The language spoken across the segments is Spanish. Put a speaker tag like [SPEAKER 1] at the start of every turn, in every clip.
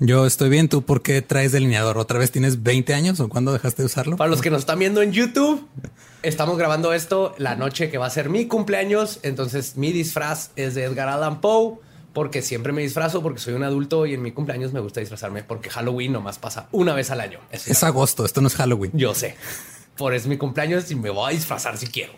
[SPEAKER 1] Yo estoy bien. ¿Tú por qué traes delineador? ¿Otra vez tienes 20 años o cuándo dejaste de usarlo?
[SPEAKER 2] Para los que nos están viendo en YouTube, estamos grabando esto la noche que va a ser mi cumpleaños. Entonces, mi disfraz es de Edgar Allan Poe. Porque siempre me disfrazo porque soy un adulto y en mi cumpleaños me gusta disfrazarme porque Halloween nomás pasa una vez al año. Es-
[SPEAKER 1] Es agosto, esto no es Halloween.
[SPEAKER 2] yo sé. Por eso es mi cumpleaños y me voy a disfrazar si quiero.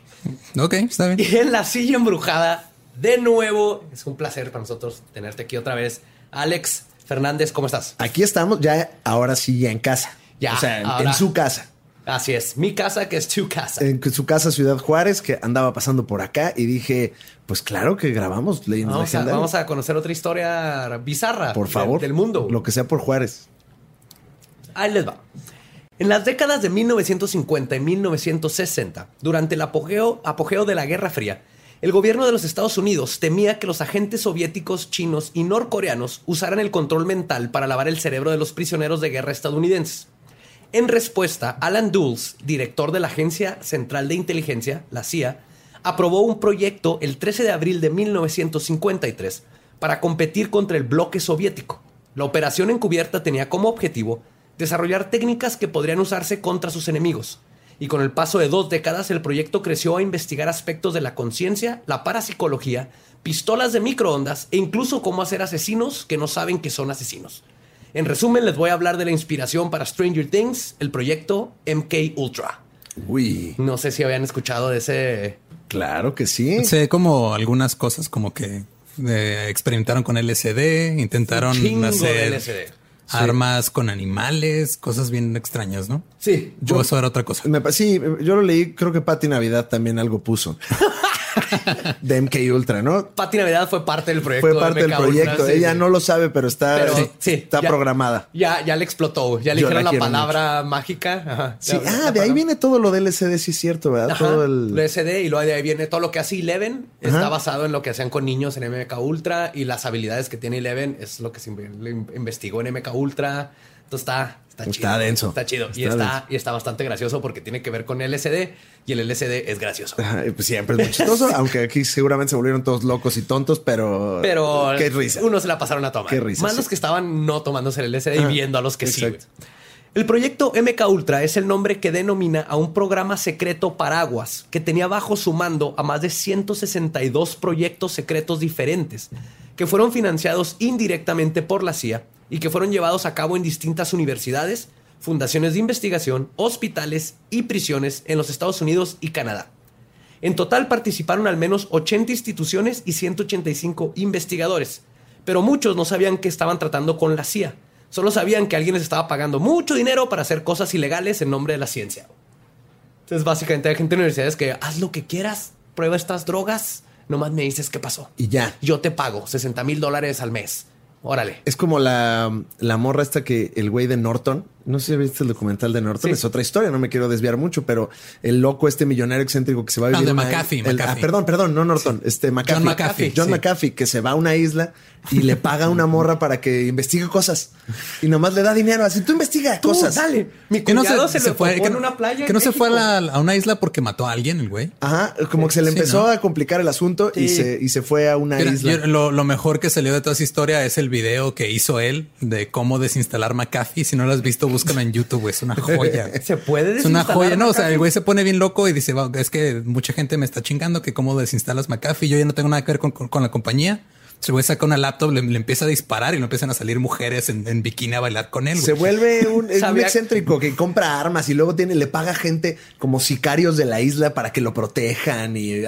[SPEAKER 1] Ok, está bien.
[SPEAKER 2] Y en la silla embrujada, de nuevo, es un placer para nosotros tenerte aquí otra vez. Alex Fernández, ¿cómo estás?
[SPEAKER 3] Aquí estamos ya, ahora sí, ya en casa.
[SPEAKER 2] Ya,
[SPEAKER 3] O sea, en,
[SPEAKER 2] ahora.
[SPEAKER 3] en su casa.
[SPEAKER 2] Así es, mi casa que es tu casa.
[SPEAKER 3] En su casa, Ciudad Juárez, que andaba pasando por acá y dije, pues claro que grabamos Leyendas
[SPEAKER 2] Vamos a, vamos a conocer otra historia bizarra
[SPEAKER 3] Por
[SPEAKER 2] de-
[SPEAKER 3] favor.
[SPEAKER 2] del mundo.
[SPEAKER 3] Lo que sea por Juárez.
[SPEAKER 2] Ahí les va. En las décadas de 1950 y 1960, durante el apogeo, apogeo de la Guerra Fría, el gobierno de los Estados Unidos temía que los agentes soviéticos, chinos y norcoreanos usaran el control mental para lavar el cerebro de los prisioneros de guerra estadounidenses. En respuesta, Alan Dulles, director de la Agencia Central de Inteligencia, la CIA, aprobó un proyecto el 13 de abril de 1953 para competir contra el bloque soviético. La operación encubierta tenía como objetivo desarrollar técnicas que podrían usarse contra sus enemigos. Y con el paso de dos décadas, el proyecto creció a investigar aspectos de la conciencia, la parapsicología, pistolas de microondas e incluso cómo hacer asesinos que no saben que son asesinos. En resumen, les voy a hablar de la inspiración para Stranger Things, el proyecto MK Ultra.
[SPEAKER 3] Uy,
[SPEAKER 2] No sé si habían escuchado de ese.
[SPEAKER 3] claro que sí.
[SPEAKER 1] Sé como algunas cosas como que eh, experimentaron con LSD, intentaron hacer Armas con animales, cosas bien extrañas, ¿no?
[SPEAKER 2] Sí,
[SPEAKER 1] Yo, eso era otra cosa.
[SPEAKER 3] Me sí, yo lo leí, creo que Patti Navidad también algo puso. de MK Ultra, ¿no?
[SPEAKER 2] Pati Navidad fue parte del proyecto.
[SPEAKER 3] Fue
[SPEAKER 2] de
[SPEAKER 3] parte del
[SPEAKER 2] Ultra,
[SPEAKER 3] proyecto. Ella
[SPEAKER 2] sí.
[SPEAKER 3] no lo sabe, pero está,
[SPEAKER 2] Pero,
[SPEAKER 3] sí,
[SPEAKER 2] sí,
[SPEAKER 3] está
[SPEAKER 2] ya-
[SPEAKER 3] programada.
[SPEAKER 2] Ya, ya le explotó. Ya le dijeron
[SPEAKER 3] la
[SPEAKER 2] palabra mágica. Ajá.
[SPEAKER 3] Sí,
[SPEAKER 2] Ya-
[SPEAKER 3] ah, de ahí viene todo lo del LCD, sí es cierto, ¿verdad?
[SPEAKER 2] Ajá,
[SPEAKER 3] Todo el...
[SPEAKER 2] lo SD y luego de ahí viene todo lo que hace Eleven. Está basado en lo que hacían con niños en MK Ultra y las habilidades que tiene Eleven es lo que se investigó en MK Ultra. Entonces está, está,
[SPEAKER 3] Está
[SPEAKER 2] chido.
[SPEAKER 3] denso.
[SPEAKER 2] Está chido. y,
[SPEAKER 3] Está denso.
[SPEAKER 2] y está bastante gracioso porque tiene que ver con LSD y el LSD es gracioso.
[SPEAKER 3] Pues siempre es muy chistoso, aunque aquí seguramente se volvieron todos locos y tontos, pero...
[SPEAKER 2] Pero
[SPEAKER 3] Qué risa.
[SPEAKER 2] uno se la pasaron a tomar.
[SPEAKER 3] Qué risa,
[SPEAKER 2] Más
[SPEAKER 3] sí.
[SPEAKER 2] los que estaban no tomándose el LSD y viendo a los que sí.
[SPEAKER 3] exacto.
[SPEAKER 2] El proyecto MK Ultra es el nombre que denomina a un programa secreto paraguas que tenía bajo su mando a más de 162 proyectos secretos diferentes que fueron financiados indirectamente por la CIA y que fueron llevados a cabo en distintas universidades, fundaciones de investigación, hospitales y prisiones en los Estados Unidos y Canadá. En total participaron al menos 80 instituciones y 185 investigadores, pero muchos no sabían que estaban tratando con la CIA. Solo sabían que alguien les estaba pagando mucho dinero para hacer cosas ilegales en nombre de la ciencia. Entonces, básicamente hay gente en universidades que haz lo que quieras, prueba estas drogas, nomás me dices qué pasó.
[SPEAKER 3] Y ya.
[SPEAKER 2] Yo te pago 60 mil dólares al mes. Órale.
[SPEAKER 3] Es como la, la morra esta que el güey de Norton No sé si viste el documental de Norton,
[SPEAKER 2] Sí.
[SPEAKER 3] es otra historia, no me quiero desviar mucho, pero el loco, este millonario excéntrico que se va a
[SPEAKER 1] Ah,
[SPEAKER 3] vivir.
[SPEAKER 1] de
[SPEAKER 3] a una-
[SPEAKER 1] McAfee,
[SPEAKER 3] el-
[SPEAKER 1] McAfee.
[SPEAKER 3] ah, perdón, perdón, no Norton, este McAfee.
[SPEAKER 1] John McAfee,
[SPEAKER 3] John
[SPEAKER 1] sí.
[SPEAKER 3] McAfee, que se va a una isla y le paga a una morra para que investigue cosas. Y nomás le da dinero, así tú investiga
[SPEAKER 2] Tú,
[SPEAKER 3] cosas.
[SPEAKER 2] dale. Mi
[SPEAKER 1] Que no se,
[SPEAKER 2] se,
[SPEAKER 1] fue, que,
[SPEAKER 2] en una playa.
[SPEAKER 1] que no se fue a,
[SPEAKER 2] México.
[SPEAKER 1] la- a una isla porque mató a alguien, el güey.
[SPEAKER 3] Ajá, como que se le
[SPEAKER 1] Sí,
[SPEAKER 3] empezó
[SPEAKER 1] ¿no?
[SPEAKER 3] a complicar el asunto y, se, y se fue a una
[SPEAKER 1] Mira,
[SPEAKER 3] isla.
[SPEAKER 1] yo- lo, lo mejor que salió de toda esa historia es el video que hizo él de cómo desinstalar McAfee. Si no lo has visto, búscalo en YouTube, güey. Es una joya.
[SPEAKER 2] Se puede
[SPEAKER 1] Es una joya, no, o sea, el güey se pone bien loco y dice, "Va, es que mucha gente me está chingando que cómo desinstalas McAfee, yo ya no tengo nada que ver con, con- con la compañía. El güey saca una laptop, le, le empieza a disparar y le empiezan a salir mujeres en, en bikini a bailar con él. güey.
[SPEAKER 3] Se vuelve un, es un excéntrico que compra armas y luego tiene, le paga gente como sicarios de la isla para que lo protejan y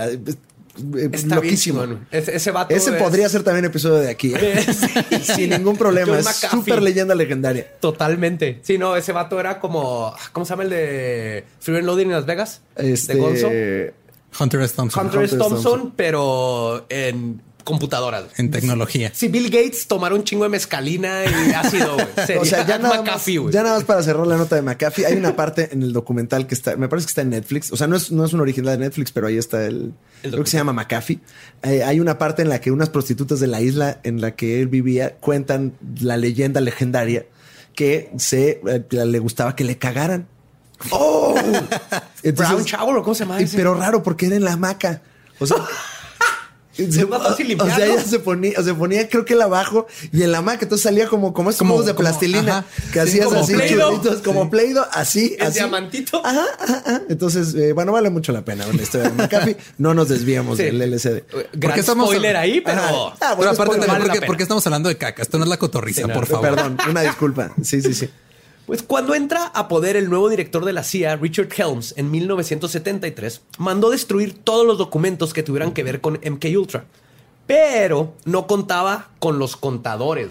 [SPEAKER 3] eh,
[SPEAKER 2] Está
[SPEAKER 3] loquísimo.
[SPEAKER 2] bien chingón. Ese, ese vato
[SPEAKER 3] Ese
[SPEAKER 2] es
[SPEAKER 3] podría ser también episodio de aquí. ¿eh? Sin ningún problema. Es súper leyenda legendaria.
[SPEAKER 2] Totalmente. Sí, no, ese vato era como... ¿Cómo se llama el de Free and Loading en Las Vegas?
[SPEAKER 3] Este,
[SPEAKER 2] De Gonzo.
[SPEAKER 1] Hunter S. Thompson.
[SPEAKER 2] Hunter S.
[SPEAKER 3] Hunter S.
[SPEAKER 2] Thompson,
[SPEAKER 3] Thompson.
[SPEAKER 2] pero en computadoras.
[SPEAKER 1] En tecnología.
[SPEAKER 2] Si Bill Gates tomara un chingo de mezcalina y ácido, güey.
[SPEAKER 3] O sea, ya nada, más,
[SPEAKER 2] McAfee,
[SPEAKER 3] ya nada más para cerrar la nota de McAfee, hay una parte en el documental que está, me parece que está en Netflix. O sea, no es, no es un original de Netflix, pero ahí está el. creo que se llama McAfee. Eh, hay una parte en la que unas prostitutas de la isla en la que él vivía cuentan la leyenda legendaria que se eh, le gustaba que le cagaran. ¡Oh!
[SPEAKER 2] Brown Shower, ¿o cómo se llama ese?
[SPEAKER 3] pero raro porque era en la hamaca. O sea. Se,
[SPEAKER 2] más fácil
[SPEAKER 3] o
[SPEAKER 2] limpiarlo.
[SPEAKER 3] sea, ella se ponía, se ponía, creo que él abajo y en la hamaca, entonces salía como, como esos
[SPEAKER 1] Como-
[SPEAKER 3] juegos de
[SPEAKER 1] como-
[SPEAKER 3] plastilina
[SPEAKER 1] ajá.
[SPEAKER 3] que
[SPEAKER 1] Sí,
[SPEAKER 3] hacías
[SPEAKER 1] como
[SPEAKER 3] así, chulitos, como Play-Doh, así,
[SPEAKER 2] El
[SPEAKER 3] así.
[SPEAKER 2] diamantito.
[SPEAKER 3] Ajá, ajá, ajá. Entonces, eh, bueno, vale mucho la pena la historia de McAfee. No nos desviamos
[SPEAKER 2] Sí.
[SPEAKER 3] del LCD.
[SPEAKER 2] Gran
[SPEAKER 1] estamos-
[SPEAKER 2] spoiler ahí, pero...
[SPEAKER 3] Ah,
[SPEAKER 1] Pero
[SPEAKER 3] bueno,
[SPEAKER 1] aparte,
[SPEAKER 3] spoiler,
[SPEAKER 1] también,
[SPEAKER 2] vale la
[SPEAKER 1] ¿por, qué,
[SPEAKER 2] pena.
[SPEAKER 1] por qué estamos hablando de caca? Esto no es la cotorriza,
[SPEAKER 2] Sí, no,
[SPEAKER 1] por favor.
[SPEAKER 3] Perdón, una disculpa. Sí, sí, sí.
[SPEAKER 2] Pues cuando entra a poder el nuevo director de la CIA, Richard Helms, en 1973, mandó destruir todos los documentos que tuvieran que ver con MK Ultra, pero no contaba con los contadores.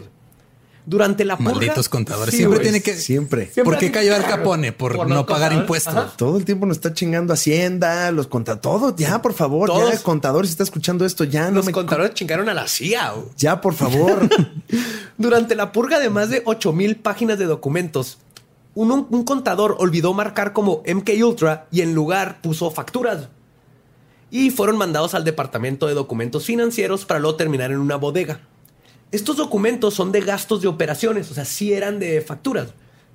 [SPEAKER 2] Durante la purga,
[SPEAKER 1] Malditos contadores.
[SPEAKER 2] Sí,
[SPEAKER 1] Siempre
[SPEAKER 2] güey.
[SPEAKER 1] tiene que.
[SPEAKER 3] Siempre.
[SPEAKER 2] Siempre
[SPEAKER 1] ¿Por qué cayó Al. Capone? Por,
[SPEAKER 2] Por
[SPEAKER 1] no
[SPEAKER 2] los
[SPEAKER 1] pagar
[SPEAKER 2] contadores.
[SPEAKER 1] impuestos.
[SPEAKER 2] Ajá.
[SPEAKER 3] Todo el tiempo nos está chingando Hacienda, los conta todo. Ya, por favor,
[SPEAKER 2] Todos.
[SPEAKER 3] ya, contador, si está escuchando esto, ya no
[SPEAKER 2] Los
[SPEAKER 3] me.
[SPEAKER 2] contadores chingaron a la CIA. güey.
[SPEAKER 3] Ya, por favor.
[SPEAKER 2] Durante la purga de más de 8000 páginas de documentos, un, contador olvidó marcar como MK Ultra y en lugar puso facturas. Y fueron mandados al departamento de documentos financieros para luego terminar en una bodega. Estos documentos son de gastos de operaciones, o sea, sí eran de facturas,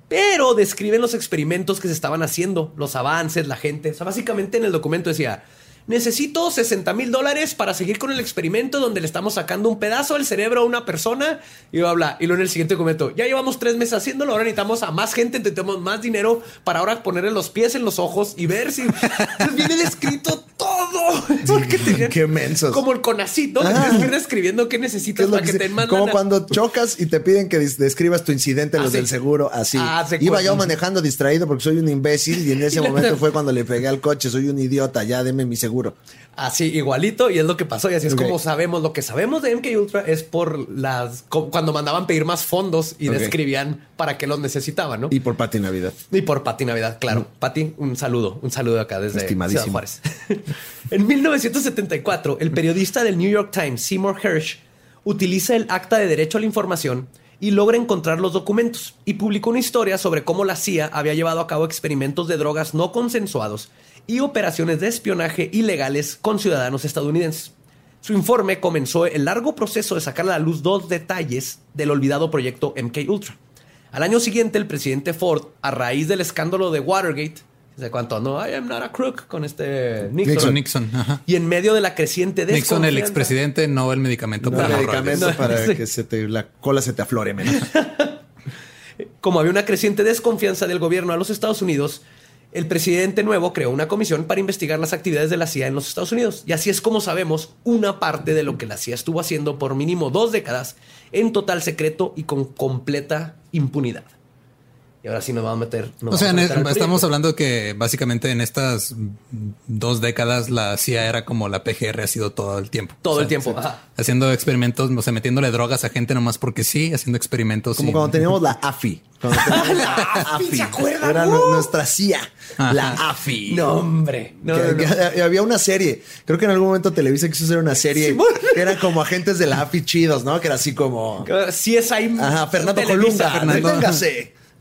[SPEAKER 2] pero describen los experimentos que se estaban haciendo, los avances, la gente. O sea, básicamente en el documento decía, necesito 60 mil dólares para seguir con el experimento donde le estamos sacando un pedazo del cerebro a una persona y bla, bla. Y luego en el siguiente documento, ya llevamos tres meses haciéndolo, ahora necesitamos a más gente, necesitamos más dinero para ahora ponerle los pies en los ojos y ver si... Viene descrito todo. Porque tenían-
[SPEAKER 3] Qué mensos.
[SPEAKER 2] Como el CONACYT, ¿no?
[SPEAKER 3] Ah.
[SPEAKER 2] ir describiendo qué
[SPEAKER 3] ¿Qué
[SPEAKER 2] necesitas
[SPEAKER 3] es lo
[SPEAKER 2] para
[SPEAKER 3] que
[SPEAKER 2] que, te mandan
[SPEAKER 3] como
[SPEAKER 2] a-
[SPEAKER 3] cuando chocas y te piden que des- describas tu incidente, los
[SPEAKER 2] Así.
[SPEAKER 3] del seguro, así.
[SPEAKER 2] Ah, se
[SPEAKER 3] Iba yo manejando distraído porque soy un imbécil y en ese momento fue cuando le pegué al coche, soy un idiota, ya deme mi seguro.
[SPEAKER 2] Así, igualito, y es lo que pasó. Y así es como sabemos. Lo que sabemos de MK Ultra es por las. cuando mandaban pedir más fondos y describían para qué los necesitaban, ¿no?
[SPEAKER 3] Y
[SPEAKER 2] Y,
[SPEAKER 3] por Pati Navidad.
[SPEAKER 2] por Pati Navidad, claro. Pati, un saludo. Un saludo acá desde
[SPEAKER 3] Estimadísimo.
[SPEAKER 2] Ciudad Juárez. en 1974, el periodista del New York Times, Seymour Hersh, utiliza el acta de derecho a la información y logra encontrar los documentos y publicó una historia sobre cómo la CIA había llevado a cabo experimentos de drogas no consensuados y operaciones de espionaje ilegales con ciudadanos estadounidenses. Su informe comenzó el largo proceso de sacar a la luz dos detalles del olvidado proyecto MK Ultra. Al año siguiente, el presidente Ford, a raíz del escándalo de Watergate, ¿se cuánto? No, I am not a crook con este Nixon.
[SPEAKER 1] Nixon, Nixon. Ajá.
[SPEAKER 2] Y en medio de la creciente
[SPEAKER 1] Nixon, el
[SPEAKER 2] desconfianza-
[SPEAKER 1] expresidente, no el medicamento
[SPEAKER 3] No
[SPEAKER 1] para
[SPEAKER 3] el medicamento.
[SPEAKER 2] No,
[SPEAKER 3] para
[SPEAKER 2] sí.
[SPEAKER 3] que se te, la cola se te aflore menos.
[SPEAKER 2] Como había una creciente desconfianza del gobierno a los Estados Unidos, el presidente nuevo creó una comisión para investigar las actividades de la CIA en los Estados Unidos. Y así es como sabemos una parte de lo que la CIA estuvo haciendo por mínimo dos décadas en total secreto y con completa impunidad. Y ahora sí nos vamos a meter. nos
[SPEAKER 1] O sea,
[SPEAKER 2] meter
[SPEAKER 1] estamos hablando que básicamente en estas dos décadas la CIA era como la PGR ha sido todo el tiempo.
[SPEAKER 2] Todo
[SPEAKER 1] O sea,
[SPEAKER 2] el tiempo. ajá.
[SPEAKER 1] Haciendo experimentos, o sea, metiéndole drogas a gente nomás porque sí, haciendo experimentos.
[SPEAKER 3] Como
[SPEAKER 1] y-
[SPEAKER 3] cuando teníamos la AFI. Cuando teníamos la AFI.
[SPEAKER 2] ¿se acuerdan?
[SPEAKER 3] Era
[SPEAKER 2] ¡Uh!
[SPEAKER 3] nu- nuestra CIA.
[SPEAKER 1] Ajá.
[SPEAKER 3] La AFI.
[SPEAKER 2] No, hombre. No,
[SPEAKER 3] Que-
[SPEAKER 2] no, no.
[SPEAKER 3] que había una serie. Creo que en algún momento Televisa quiso hacer una serie que era como agentes de la AFI chidos, ¿no? Que era así como.
[SPEAKER 2] Sí es ahí.
[SPEAKER 3] Ajá, Fernando
[SPEAKER 2] Televisa,
[SPEAKER 3] Colunga.
[SPEAKER 2] Fernando.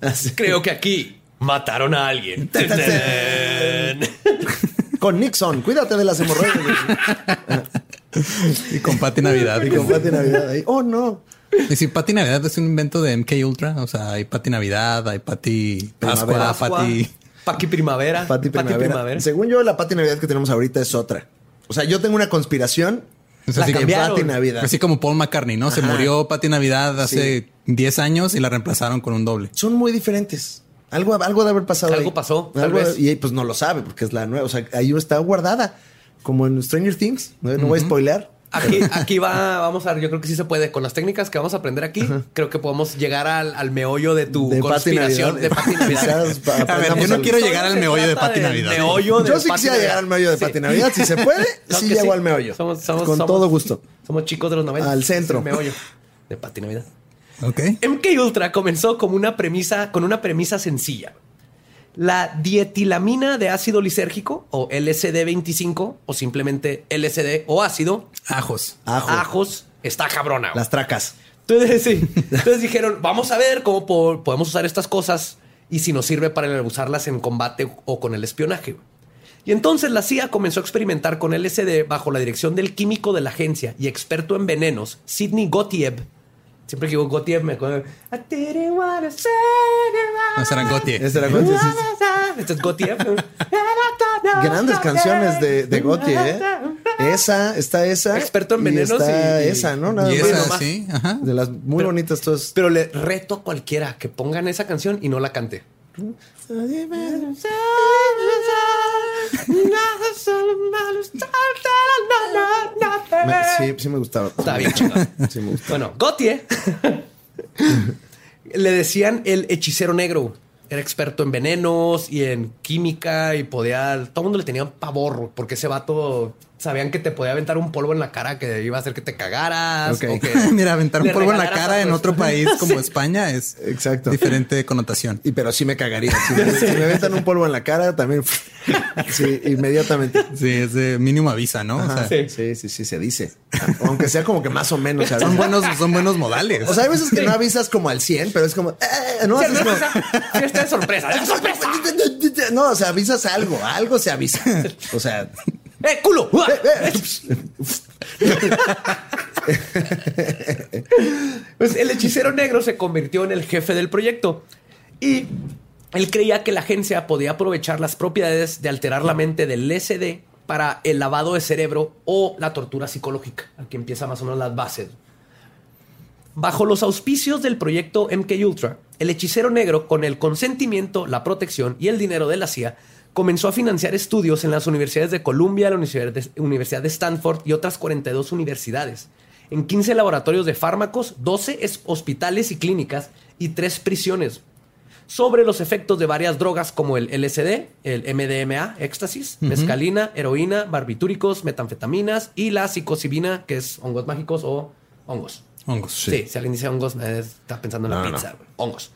[SPEAKER 3] Así.
[SPEAKER 2] Creo que aquí mataron a alguien.
[SPEAKER 3] Con Nixon, cuídate de las hemorroides.
[SPEAKER 1] Y con Pati Navidad.
[SPEAKER 3] y con Pati Navidad ahí. Oh, no.
[SPEAKER 1] Y si Pati Navidad es un invento de MK Ultra, o sea, hay Pati Navidad, hay Pati Pascua,
[SPEAKER 2] Pascua,
[SPEAKER 1] Pati.
[SPEAKER 2] Pati Primavera.
[SPEAKER 3] Pati Primavera. Según yo, la Pati Navidad que tenemos ahorita es otra. O sea, yo tengo una conspiración.
[SPEAKER 1] Es
[SPEAKER 3] la
[SPEAKER 1] así
[SPEAKER 3] Navidad.
[SPEAKER 1] Así como Paul McCartney, ¿no? Se murió Pati Navidad hace 10 años y la reemplazaron con un doble.
[SPEAKER 3] Son muy diferentes. Algo, algo de haber pasado.
[SPEAKER 2] Algo
[SPEAKER 3] ahí.
[SPEAKER 2] pasó, tal
[SPEAKER 3] Algo-
[SPEAKER 2] vez.
[SPEAKER 3] Y pues no lo sabe porque es la nueva. O sea, ahí está guardada. Como en Stranger Things. No, no voy a spoilear.
[SPEAKER 2] Aquí, aquí va, vamos a ver, yo creo que sí se puede. Con las técnicas que vamos a aprender aquí, creo que podemos llegar al, al meollo de tu
[SPEAKER 3] De
[SPEAKER 2] conspiración de Pati Navidad.
[SPEAKER 3] Quizás pa-
[SPEAKER 1] A ver,
[SPEAKER 3] aprendamos
[SPEAKER 1] yo no quiero llegar al meollo de Pati Navidad.
[SPEAKER 2] meollo de
[SPEAKER 3] Yo sí quisiera llegar al meollo de
[SPEAKER 2] Sí.
[SPEAKER 3] Pati Navidad. Si se puede, sí llego al meollo.
[SPEAKER 2] Somos, somos-
[SPEAKER 3] Con
[SPEAKER 2] somos-
[SPEAKER 3] todo gusto.
[SPEAKER 2] Somos chicos de los 90.
[SPEAKER 3] Al centro.
[SPEAKER 2] El meollo de Pati Navidad.
[SPEAKER 1] Ok.
[SPEAKER 2] MK Ultra comenzó como una premisa, con una premisa sencilla. La dietilamina de ácido lisérgico o LSD25 o simplemente LSD o ácido,
[SPEAKER 1] Ajos.
[SPEAKER 3] Ajo.
[SPEAKER 2] ajos, está cabrona.
[SPEAKER 3] Las tracas.
[SPEAKER 2] Entonces, sí. Entonces dijeron, vamos a ver cómo po- podemos usar estas cosas y si nos sirve para usarlas en combate o con el espionaje. Y entonces la CIA comenzó a experimentar con LSD bajo la dirección del químico de la agencia y experto en venenos, Sidney Gottieb. Siempre que digo Gottieb me acuerdo. I didn't wanna say
[SPEAKER 1] No serán Gautier.
[SPEAKER 3] Esa era Gautier, sí, sí.
[SPEAKER 2] Este es Gottieb.
[SPEAKER 3] Grandes canciones de, de Gautier, ¿eh? Esa, está esa.
[SPEAKER 2] Experto en
[SPEAKER 3] y
[SPEAKER 2] venenos
[SPEAKER 3] está
[SPEAKER 2] y-
[SPEAKER 3] esa, ¿no? Nada
[SPEAKER 1] Y
[SPEAKER 3] más.
[SPEAKER 1] esa, sí, ajá.
[SPEAKER 3] De las muy bonitas todas.
[SPEAKER 2] Pero le reto a cualquiera que pongan esa canción y no la cante.
[SPEAKER 3] Sí, sí me gustaba.
[SPEAKER 2] Está bien.
[SPEAKER 3] Sí me.
[SPEAKER 2] Bueno, Gautier le decían el hechicero negro. Era experto en venenos y en química y podía. Todo el mundo le tenía pavor porque ese vato sabían que te podía aventar un polvo en la cara que iba a hacer que te cagaras.
[SPEAKER 3] Ok.
[SPEAKER 2] o que
[SPEAKER 1] Mira, aventar un polvo en la cara en otro país como España es
[SPEAKER 3] Exacto.
[SPEAKER 1] diferente connotación.
[SPEAKER 3] Y pero sí me cagaría. Si me, si me aventan un polvo en la cara, también. Sí, inmediatamente.
[SPEAKER 1] Sí, es de mínimo avisa, ¿no? O sea,
[SPEAKER 3] Sí, sí, sí, se dice. Aunque sea como que más o menos. ¿sabes?
[SPEAKER 1] son buenos, son buenos modales.
[SPEAKER 3] O sea, hay veces que no avisas como al 100, pero es como. eh, no,
[SPEAKER 2] Sí,
[SPEAKER 3] haces
[SPEAKER 2] no,
[SPEAKER 3] como-
[SPEAKER 2] o sea, fiesta de sorpresa. ¡Es sorpresa!
[SPEAKER 3] No, o sea, avisas algo, algo se avisa. O sea,
[SPEAKER 2] ¡Eh, culo!
[SPEAKER 3] eh, eh,
[SPEAKER 2] Pues el hechicero negro se convirtió en el jefe del proyecto y él creía que la agencia podía aprovechar las propiedades de alterar la mente del LSD para el lavado de cerebro o la tortura psicológica. Aquí empieza más o menos las bases. Bajo los auspicios del proyecto MK Ultra, el hechicero negro, con el consentimiento, la protección y el dinero de la CIA, comenzó a financiar estudios en las universidades de Columbia, la Universidad de, Stanford y otras 42 universidades, en 15 laboratorios de fármacos, 12 es- hospitales y clínicas y 3 prisiones, sobre los efectos de varias drogas como el LSD, el MDMA, éxtasis, mescalina, heroína, barbitúricos, metanfetaminas y la psilocibina, que es hongos mágicos o hongos.
[SPEAKER 1] Hongos.
[SPEAKER 2] Sí. si alguien dice hongos, eh, está pensando en la
[SPEAKER 3] No,
[SPEAKER 2] pizza. Hongos.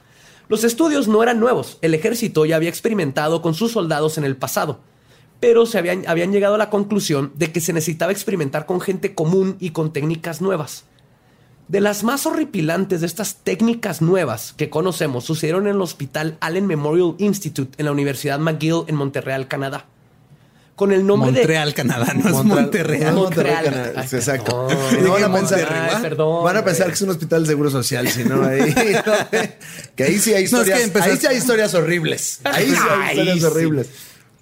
[SPEAKER 2] Los estudios no eran nuevos. El ejército ya había experimentado con sus soldados en el pasado. Pero se habían, habían llegado a la conclusión de que se necesitaba experimentar con gente común y con técnicas nuevas. De las más horripilantes de estas técnicas nuevas que conocemos sucedieron en el Hospital Allen Memorial Institute en la Universidad McGill en Montreal, Canadá. Con el nombre
[SPEAKER 1] Montreal, Canadá, no es
[SPEAKER 3] Montreal-
[SPEAKER 1] Monterreal.
[SPEAKER 3] no, Monterrey,
[SPEAKER 2] Montreal.
[SPEAKER 3] Canadá. Exacto. No van a pensar,
[SPEAKER 2] Monterrey,
[SPEAKER 3] Ay,
[SPEAKER 2] perdón,
[SPEAKER 3] van a pensar que es un hospital de seguro social, si no ahí. que ahí sí hay
[SPEAKER 1] No, es que
[SPEAKER 3] historias. Ahí sí hay historias horribles. Ahí sí hay
[SPEAKER 2] Ay,
[SPEAKER 3] historias
[SPEAKER 2] sí.
[SPEAKER 3] horribles.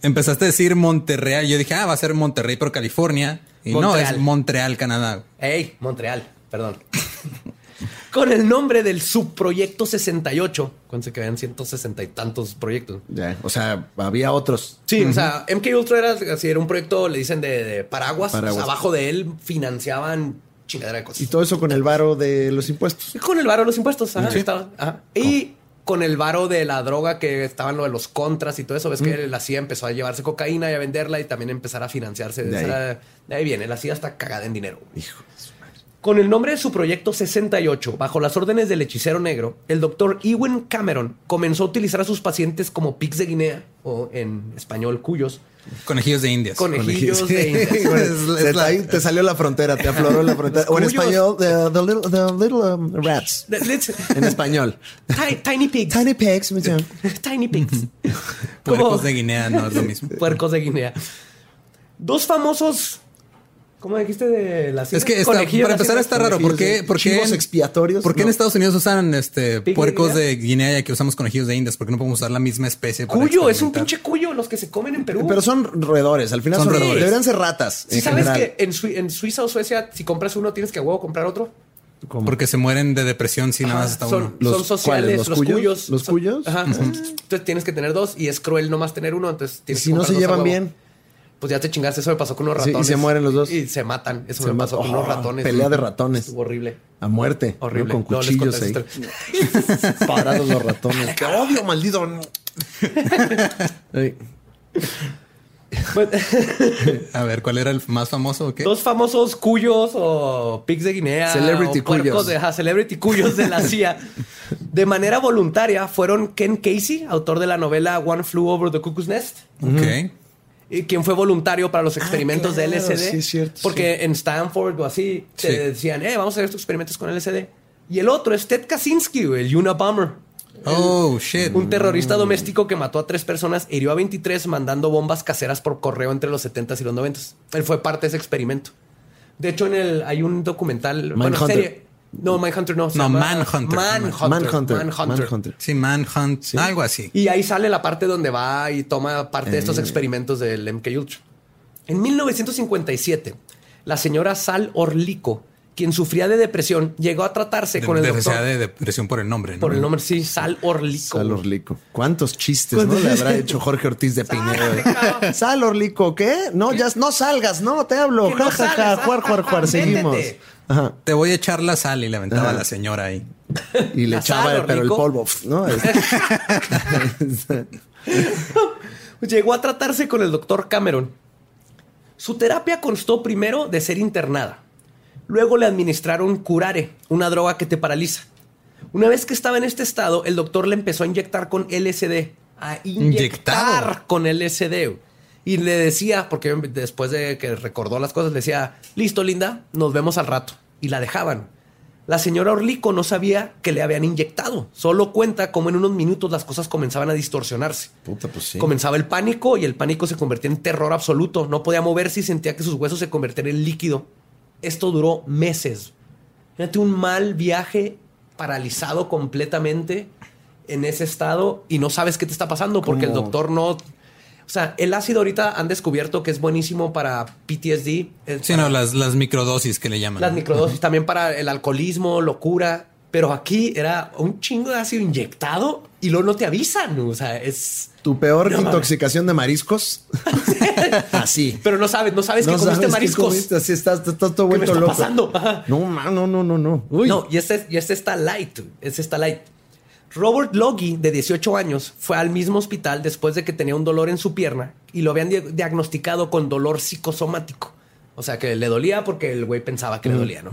[SPEAKER 1] Empezaste a decir Monterreal. Yo dije, ah, va a ser Monterrey, pero California. Y no,
[SPEAKER 2] Montreal.
[SPEAKER 1] es Montreal, Canadá.
[SPEAKER 2] Ey, Montreal, perdón. Con el nombre del subproyecto 68. Cuéntense que habían 160 y tantos proyectos.
[SPEAKER 3] Ya, o sea, había otros.
[SPEAKER 2] Sí, o sea, MK Ultra era, así, era un proyecto, le dicen, de, de paraguas.
[SPEAKER 3] Paraguas.
[SPEAKER 2] O sea, abajo de él financiaban chingadera de cosas.
[SPEAKER 3] Y todo eso con el varo de los impuestos.
[SPEAKER 2] Y con el varo de los impuestos. ajá,
[SPEAKER 3] Sí.
[SPEAKER 2] estaba- ajá. Y con el varo de la droga que estaban lo de los contras y todo eso. Ves que la CIA empezó a llevarse cocaína y a venderla y también empezar a financiarse.
[SPEAKER 3] De ahí.
[SPEAKER 2] Esa- de ahí viene. La CIA está cagada en dinero. Con el nombre de su proyecto 68, bajo las órdenes del hechicero negro, el doctor Ewan Cameron comenzó a utilizar a sus pacientes como pigs de Guinea, o en español cuyos,
[SPEAKER 1] Conejillos de indias.
[SPEAKER 2] Conejillos de indias.
[SPEAKER 3] bueno,
[SPEAKER 1] Es- es
[SPEAKER 3] se-
[SPEAKER 1] la-
[SPEAKER 3] ahí te salió la frontera, te afloró la frontera. O en español, the, the little, the little, um, rats. En español.
[SPEAKER 2] Ti- Tiny pigs.
[SPEAKER 3] Tiny pigs.
[SPEAKER 2] Tiny pigs.
[SPEAKER 1] Puercos de Guinea no es lo mismo.
[SPEAKER 2] Puercos de Guinea. Dos famosos. ¿Cómo dijiste de las
[SPEAKER 1] Es que está- para empezar está raro. ¿Por qué? ¿Por qué en-
[SPEAKER 3] expiatorios.
[SPEAKER 1] ¿Por qué en. Estados Unidos usan este
[SPEAKER 2] ¿Pig de
[SPEAKER 1] puercos de Guinea y aquí usamos conejillos de indias? ¿Por qué no podemos usar la misma especie?
[SPEAKER 2] Cuyo, es un pinche cuyo los que se comen en Perú.
[SPEAKER 3] Pero son roedores. Al final
[SPEAKER 1] Son
[SPEAKER 3] son,
[SPEAKER 1] roedores.
[SPEAKER 3] Deberían ser ratas.
[SPEAKER 2] ¿Sí
[SPEAKER 3] en
[SPEAKER 2] sabes
[SPEAKER 3] general.
[SPEAKER 2] que en, Sui- en Suiza o Suecia, si compras uno, tienes que a huevo comprar otro?
[SPEAKER 1] Porque se mueren de depresión si nada más está
[SPEAKER 2] son,
[SPEAKER 1] uno.
[SPEAKER 3] Los-
[SPEAKER 2] son sociales, los,
[SPEAKER 3] ¿Los
[SPEAKER 2] cuyos.
[SPEAKER 3] cuyos? ¿Los
[SPEAKER 2] son-
[SPEAKER 3] cuyos?
[SPEAKER 2] Ajá. Entonces tienes que tener dos y es cruel nomás tener uno. Entonces tienes
[SPEAKER 3] si
[SPEAKER 2] que
[SPEAKER 3] no se llevan bien.
[SPEAKER 2] Pues ya te chingaste. Eso me pasó con unos
[SPEAKER 3] Sí, y
[SPEAKER 2] ratones.
[SPEAKER 3] se mueren los dos.
[SPEAKER 2] Y se matan. Eso
[SPEAKER 3] Se
[SPEAKER 2] me pasó con unos
[SPEAKER 3] Oh,
[SPEAKER 2] ratones.
[SPEAKER 3] pelea de ratones.
[SPEAKER 2] Estuvo horrible.
[SPEAKER 3] A muerte. ¿no?
[SPEAKER 2] Horrible.
[SPEAKER 3] Con
[SPEAKER 2] No, les
[SPEAKER 3] cuchillos
[SPEAKER 2] conté
[SPEAKER 3] ahí. Parados los ratones. ¡Te odio, maldito!
[SPEAKER 2] Pues,
[SPEAKER 1] A ver, ¿cuál era el más famoso o qué?
[SPEAKER 2] Dos famosos cuyos o pigs de Guinea.
[SPEAKER 3] Celebrity
[SPEAKER 2] o
[SPEAKER 3] cuyos.
[SPEAKER 2] De, celebrity cuyos de la CIA. De manera voluntaria fueron Ken Casey, autor de la novela One Flew Over the Cuckoo's Nest.
[SPEAKER 1] Ok.
[SPEAKER 2] Y quien fue voluntario para los experimentos
[SPEAKER 3] claro,
[SPEAKER 2] de LSD.
[SPEAKER 3] sí, es cierto,
[SPEAKER 2] porque en Stanford o así te
[SPEAKER 1] Sí.
[SPEAKER 2] decían, eh, vamos a hacer estos experimentos con LSD. Y el otro es Ted Kaczynski, el Unabomber.
[SPEAKER 1] Oh, shit.
[SPEAKER 2] Un terrorista doméstico que mató a tres personas, e hirió a 23 mandando bombas caseras por correo entre los 70s y los 90s. Él fue parte de ese experimento. De hecho, en el hay un documental, bueno,
[SPEAKER 3] Mindhunter.
[SPEAKER 2] serie. No, Mindhunter no.
[SPEAKER 1] No, Manhunter.
[SPEAKER 2] Manhunter.
[SPEAKER 3] Manhunter.
[SPEAKER 2] Manhunter.
[SPEAKER 3] Manhunter.
[SPEAKER 1] Sí, Manhunt, algo así.
[SPEAKER 2] Y ahí sale la parte donde va y toma parte de
[SPEAKER 3] Eh.
[SPEAKER 2] estos experimentos del MK Ultra. En 1957, la señora Sal Orlico, quien sufría de depresión, llegó a tratarse
[SPEAKER 1] De,
[SPEAKER 2] con el
[SPEAKER 1] de-
[SPEAKER 2] doctor.
[SPEAKER 1] de depresión por el nombre, ¿no?
[SPEAKER 2] Por el nombre, sí, Sal Orlico.
[SPEAKER 3] Sal Orlico. ¿Cuántos chistes no le habrá hecho Jorge Ortiz de Pinedo? eh? Sal Orlico, ¿qué? No, ya no salgas, no te hablo.
[SPEAKER 2] Que no
[SPEAKER 3] Ja, ja, ja,
[SPEAKER 2] salgas,
[SPEAKER 3] juar, juar, juar.
[SPEAKER 2] métete.
[SPEAKER 3] Seguimos. Ajá.
[SPEAKER 1] Te voy a echar la sal y le aventaba a la señora ahí.
[SPEAKER 3] Y le
[SPEAKER 2] La
[SPEAKER 3] echaba,
[SPEAKER 2] sal,
[SPEAKER 3] pero el polvo, ¿no?
[SPEAKER 2] Llegó a tratarse con el doctor Cameron. Su terapia constó primero de ser internada. Luego le administraron curare, una droga que te paraliza. Una vez que estaba en este estado, el doctor le empezó a inyectar con LSD. A inyectar
[SPEAKER 1] Inyectado.
[SPEAKER 2] con LSD. Y le decía, porque después de que recordó las cosas, le decía, listo, linda, nos vemos al rato. Y la dejaban. La señora Orlico no sabía que le habían inyectado. Solo cuenta cómo en unos minutos las cosas comenzaban a distorsionarse.
[SPEAKER 3] Puta, pues sí.
[SPEAKER 2] Comenzaba el pánico y el pánico se convertía en terror absoluto. No podía moverse y sentía que sus huesos se convertían en líquido. Esto duró meses. Fíjate un mal viaje paralizado completamente en ese estado y no sabes qué te está pasando porque el doctor no... O sea, el ácido ahorita han descubierto que es buenísimo para PTSD.
[SPEAKER 1] Sí,
[SPEAKER 2] para-
[SPEAKER 1] no, las, las microdosis que le llaman.
[SPEAKER 2] las microdosis también para el alcoholismo, locura. Pero aquí era un chingo de ácido inyectado y luego no te avisan. O sea, es...
[SPEAKER 3] Tu peor
[SPEAKER 2] No
[SPEAKER 3] intoxicación de mariscos. Así.
[SPEAKER 2] Pero no sabes, no sabes
[SPEAKER 3] No
[SPEAKER 2] que comiste
[SPEAKER 3] sabes
[SPEAKER 2] mariscos.
[SPEAKER 3] comiste, Así estás, estás todo
[SPEAKER 2] ¿Qué me
[SPEAKER 3] vuelto
[SPEAKER 2] está
[SPEAKER 3] loco.
[SPEAKER 2] pasando? Ajá.
[SPEAKER 3] No, no, no, no, no. Uy.
[SPEAKER 2] No, y este, y este está light. Este está light. Robert Logie, de 18 años, fue al mismo hospital después de que tenía un dolor en su pierna y lo habían di- diagnosticado con dolor psicosomático. O sea, que le dolía porque el güey pensaba que le dolía, ¿no?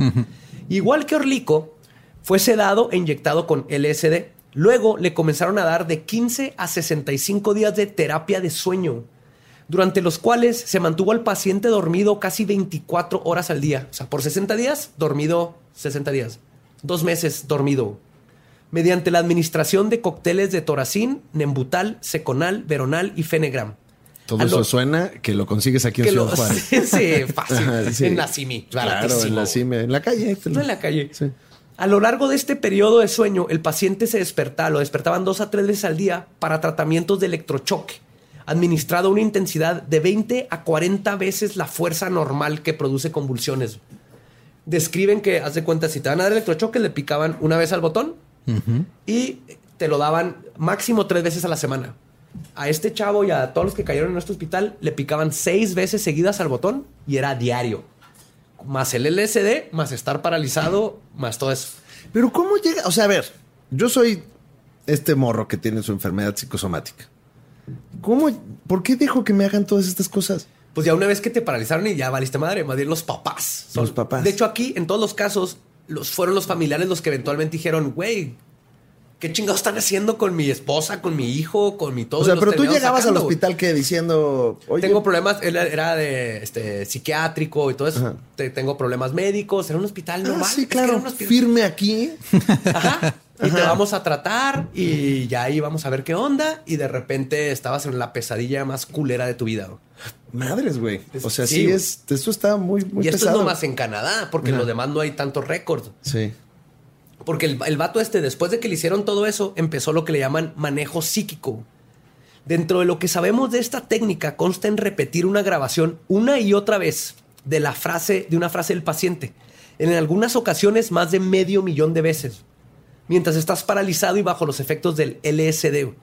[SPEAKER 2] Igual que Orlico, fue sedado e inyectado con LSD. Luego le comenzaron a dar de 15 a 65 días de terapia de sueño, durante los cuales se mantuvo al paciente dormido casi 24 horas al día. O sea, por 60 días, dormido 60 días. Dos meses dormido. Mediante la administración de cócteles de toracín, nembutal, seconal, veronal y fenegram.
[SPEAKER 3] Todo eso suena que lo consigues aquí en Ciudad
[SPEAKER 2] lo-
[SPEAKER 3] Juárez.
[SPEAKER 2] sí, fácil.
[SPEAKER 3] Ajá, sí.
[SPEAKER 2] En la CIMI.
[SPEAKER 3] Claro, en la cime, en la calle.
[SPEAKER 2] No en la calle.
[SPEAKER 3] Sí.
[SPEAKER 2] A lo largo de este periodo de sueño, el paciente se despertaba, lo despertaban dos a tres veces al día para tratamientos de electrochoque, administrado a una intensidad de 20 a 40 veces la fuerza normal que produce convulsiones. Describen que, haz de cuenta, si te van a dar electrochoque, le picaban una vez al botón y te lo daban máximo tres veces a la semana. A este chavo y a todos los que cayeron en nuestro hospital le picaban seis veces seguidas al botón y era diario. Más el LSD, más estar paralizado, más todo eso.
[SPEAKER 3] Pero ¿cómo llega? O sea, a ver, yo soy este morro que tiene su enfermedad psicosomática. ¿Cómo? ¿Por qué dejo que me hagan todas estas cosas?
[SPEAKER 2] Pues ya una vez que te paralizaron y ya valiste madre, más bien los papás.
[SPEAKER 3] Los papás.
[SPEAKER 2] De hecho, aquí, en todos los casos, los, fueron los familiares los que eventualmente dijeron, güey, ¿qué ¿qué chingados están haciendo con mi esposa, con mi hijo, con mi todo?
[SPEAKER 3] O sea, pero tú llegabas
[SPEAKER 2] sacando,
[SPEAKER 3] al hospital que diciendo, oye,
[SPEAKER 2] Tengo problemas, él era de este, psiquiátrico y todo eso. Te- tengo problemas médicos, era un hospital
[SPEAKER 3] ah,
[SPEAKER 2] normal.
[SPEAKER 3] sí,
[SPEAKER 2] era
[SPEAKER 3] claro,
[SPEAKER 2] hospital-
[SPEAKER 3] firme aquí.
[SPEAKER 2] Ajá. Y te vamos a tratar y ya ahí vamos a ver qué onda. Y de repente estabas en la pesadilla más culera de tu vida.
[SPEAKER 3] Madres, güey. O sea,
[SPEAKER 2] Sí,
[SPEAKER 3] es, eso está muy, muy
[SPEAKER 2] y esto
[SPEAKER 3] pesado.
[SPEAKER 2] es nomás en Canadá, porque en lo demás no hay tanto récord.
[SPEAKER 3] Sí.
[SPEAKER 2] Porque el, el vato este, después de que le hicieron todo eso, empezó lo que le llaman manejo psíquico. Dentro de lo que sabemos de esta técnica, consta en repetir una grabación una y otra vez de la frase, de una frase del paciente. En algunas ocasiones más de medio millón de veces. Mientras estás paralizado y bajo los efectos del LSD.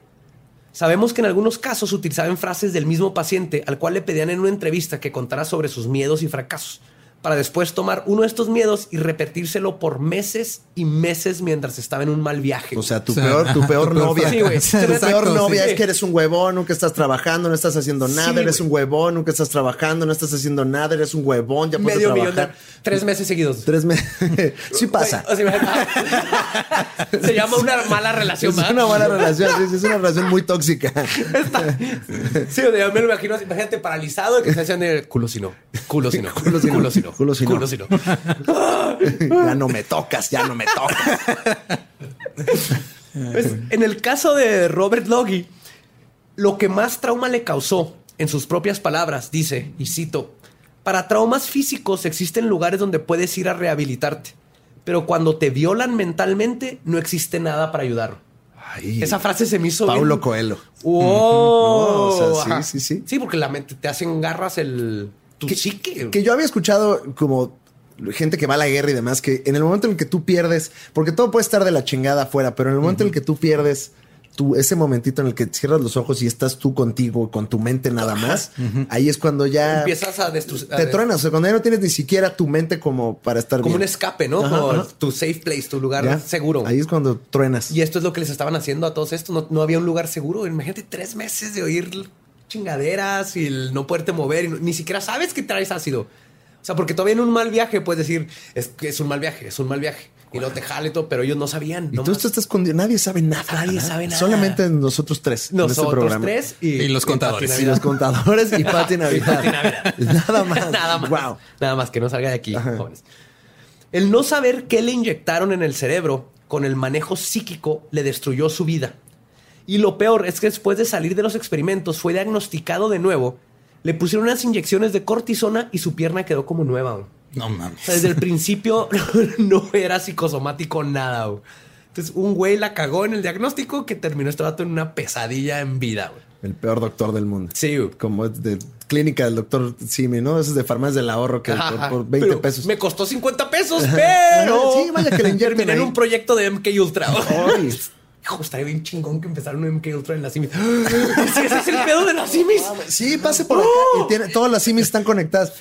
[SPEAKER 2] Sabemos que en algunos casos utilizaban frases del mismo paciente al cual le pedían en una entrevista que contara sobre sus miedos y fracasos, para después tomar uno de estos miedos y repetírselo por meses y meses mientras estaba en un mal viaje.
[SPEAKER 3] O sea, tu
[SPEAKER 1] O sea,
[SPEAKER 3] peor, tu
[SPEAKER 1] tu
[SPEAKER 3] peor novia.
[SPEAKER 2] Sí, güey.
[SPEAKER 3] Tu peor novia
[SPEAKER 1] sí.
[SPEAKER 3] es que eres un huevón, nunca estás trabajando, no estás haciendo nada,
[SPEAKER 2] Sí,
[SPEAKER 3] eres un huevón, nunca estás trabajando, no estás haciendo nada, eres un huevón, ya puedes
[SPEAKER 2] medio millón de
[SPEAKER 3] trabajar.
[SPEAKER 2] tres meses seguidos.
[SPEAKER 3] Tres meses. sí pasa.
[SPEAKER 2] Güey, o sea, se llama una mala relación.
[SPEAKER 3] es
[SPEAKER 2] ¿verdad?
[SPEAKER 3] una buena relación, sí, sí, es una relación muy tóxica.
[SPEAKER 2] Sí, o sea, yo me lo imagino imagínate paralizado y que se hacían de culo si no, culo si no, culo
[SPEAKER 3] si no,
[SPEAKER 2] culo si no,
[SPEAKER 3] culo si no.
[SPEAKER 2] culo si no.
[SPEAKER 3] ya no me tocas, ya no me tocas.
[SPEAKER 2] Pues, en el caso de Robert Logie, lo que más trauma le causó, en sus propias palabras, dice, y cito, para traumas físicos existen lugares donde puedes ir a rehabilitarte, pero cuando te violan mentalmente no existe nada para ayudarlo.
[SPEAKER 3] Ay,
[SPEAKER 2] Esa frase se me hizo
[SPEAKER 3] Paulo
[SPEAKER 2] bien-
[SPEAKER 3] Coelho.
[SPEAKER 2] ¡Wow!
[SPEAKER 3] No, o sea, sí, sí, sí.
[SPEAKER 2] Sí, porque la mente te hacen garras el tu psique.
[SPEAKER 3] Que yo había escuchado como gente que va a la guerra y demás, que en el momento en el que tú pierdes, porque todo puede estar de la chingada afuera, pero en el momento en el que tú pierdes tú, ese momentito en el que cierras los ojos y estás tú contigo, con tu mente nada más, ahí es cuando ya
[SPEAKER 2] Empiezas a destruir.
[SPEAKER 3] te truenas. O sea, cuando ya no tienes ni siquiera tu mente como para estar
[SPEAKER 2] Como un escape, ¿no?
[SPEAKER 3] Ajá,
[SPEAKER 2] como
[SPEAKER 3] ajá.
[SPEAKER 2] tu safe place, tu lugar
[SPEAKER 3] Ya.
[SPEAKER 2] seguro.
[SPEAKER 3] Ahí es cuando truenas.
[SPEAKER 2] Y esto es lo que les estaban haciendo a todos estos. No, no había un lugar seguro. Imagínate tres meses de oír chingaderas y el no poderte mover. Y no- ni siquiera sabes que traes ácido. O sea, porque todavía en un mal viaje puedes decir, es que es un mal viaje, es un mal viaje. Y no te jale y todo, pero ellos no sabían.
[SPEAKER 3] Y
[SPEAKER 2] no
[SPEAKER 3] tú
[SPEAKER 2] más.
[SPEAKER 3] estás escondido. Nadie sabe nada.
[SPEAKER 2] Nadie
[SPEAKER 3] ¿verdad?
[SPEAKER 2] sabe nada.
[SPEAKER 3] Solamente nosotros tres. en este
[SPEAKER 2] Nosotros
[SPEAKER 3] programa.
[SPEAKER 2] tres y,
[SPEAKER 1] Y los contadores.
[SPEAKER 3] Y los contadores y Pati Navidad.
[SPEAKER 2] Navidad.
[SPEAKER 3] Nada más.
[SPEAKER 2] Nada más.
[SPEAKER 3] Wow.
[SPEAKER 2] Nada más que no salga de aquí, jóvenes. El no saber qué le inyectaron en el cerebro con el manejo psíquico le destruyó su vida. Y lo peor es que después de salir de los experimentos fue diagnosticado de nuevo, le pusieron unas inyecciones de cortisona y su pierna quedó como nueva. güey.
[SPEAKER 1] No mames.
[SPEAKER 2] O sea, desde el principio no era psicosomático nada. güey. Entonces un güey la cagó en el diagnóstico que terminó este vato en una pesadilla en vida. güey.
[SPEAKER 3] El peor doctor del mundo.
[SPEAKER 2] Sí, güey.
[SPEAKER 3] Como de clínica del doctor Simi, ¿no? Eso es de farmacias del ahorro que
[SPEAKER 2] Ajá,
[SPEAKER 3] por, por 20
[SPEAKER 2] pero
[SPEAKER 3] pesos.
[SPEAKER 2] Me costó 50 pesos, pero.
[SPEAKER 3] Sí, vaya que le
[SPEAKER 2] Terminé en un proyecto de MK Ultra. Hijo, estaría bien chingón que empezaron un MK Ultra en la Simis. Sí, ese es el pedo de las Simis.
[SPEAKER 3] Sí, pase por acá y tiene, todas las simis están conectadas.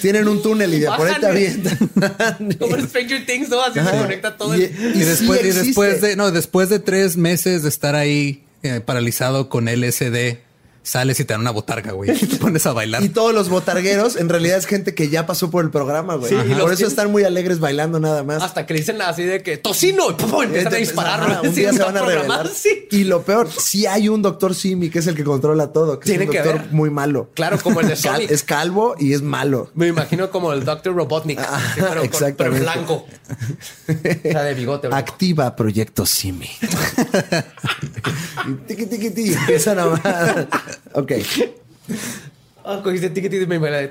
[SPEAKER 3] Tienen un túnel y de por ahí te avientan.
[SPEAKER 2] Como en Stranger Things, ¿no? Así se conecta todo.
[SPEAKER 3] Y-
[SPEAKER 2] el-
[SPEAKER 1] Y,
[SPEAKER 3] sí
[SPEAKER 1] después, y
[SPEAKER 3] existe.
[SPEAKER 1] después de, no, después de tres meses de estar ahí eh, paralizado con LSD, sales y te dan una botarga, güey. Y te pones a bailar.
[SPEAKER 3] Y todos los botargueros en realidad es gente que ya pasó por el programa, güey.
[SPEAKER 2] Sí, y
[SPEAKER 3] Por eso
[SPEAKER 2] tienen-
[SPEAKER 3] están muy alegres bailando nada más.
[SPEAKER 2] Hasta que le dicen así de que tocino y ¡pum! empiezan a disparar.
[SPEAKER 3] Ajá, un
[SPEAKER 2] Sí,
[SPEAKER 3] día se van a revelar.
[SPEAKER 2] Sí.
[SPEAKER 3] Y lo peor, sí hay un doctor Simi que es el que controla todo. Que
[SPEAKER 2] Tiene
[SPEAKER 3] es un
[SPEAKER 2] que
[SPEAKER 3] doctor
[SPEAKER 2] haber.
[SPEAKER 3] muy malo.
[SPEAKER 2] Claro, como el de
[SPEAKER 3] Cal-
[SPEAKER 2] Sonic.
[SPEAKER 3] es calvo y es malo.
[SPEAKER 2] Me imagino como el Dr. Robotnik. Sí, pero, con- pero
[SPEAKER 3] exactamente.
[SPEAKER 2] blanco. O sea, de bigote. blanco.
[SPEAKER 3] Activa Proyecto Simi. y tiqui, tiqui, tiqui, empiezan a okay.
[SPEAKER 2] Ah, cogiste tiqui me baila.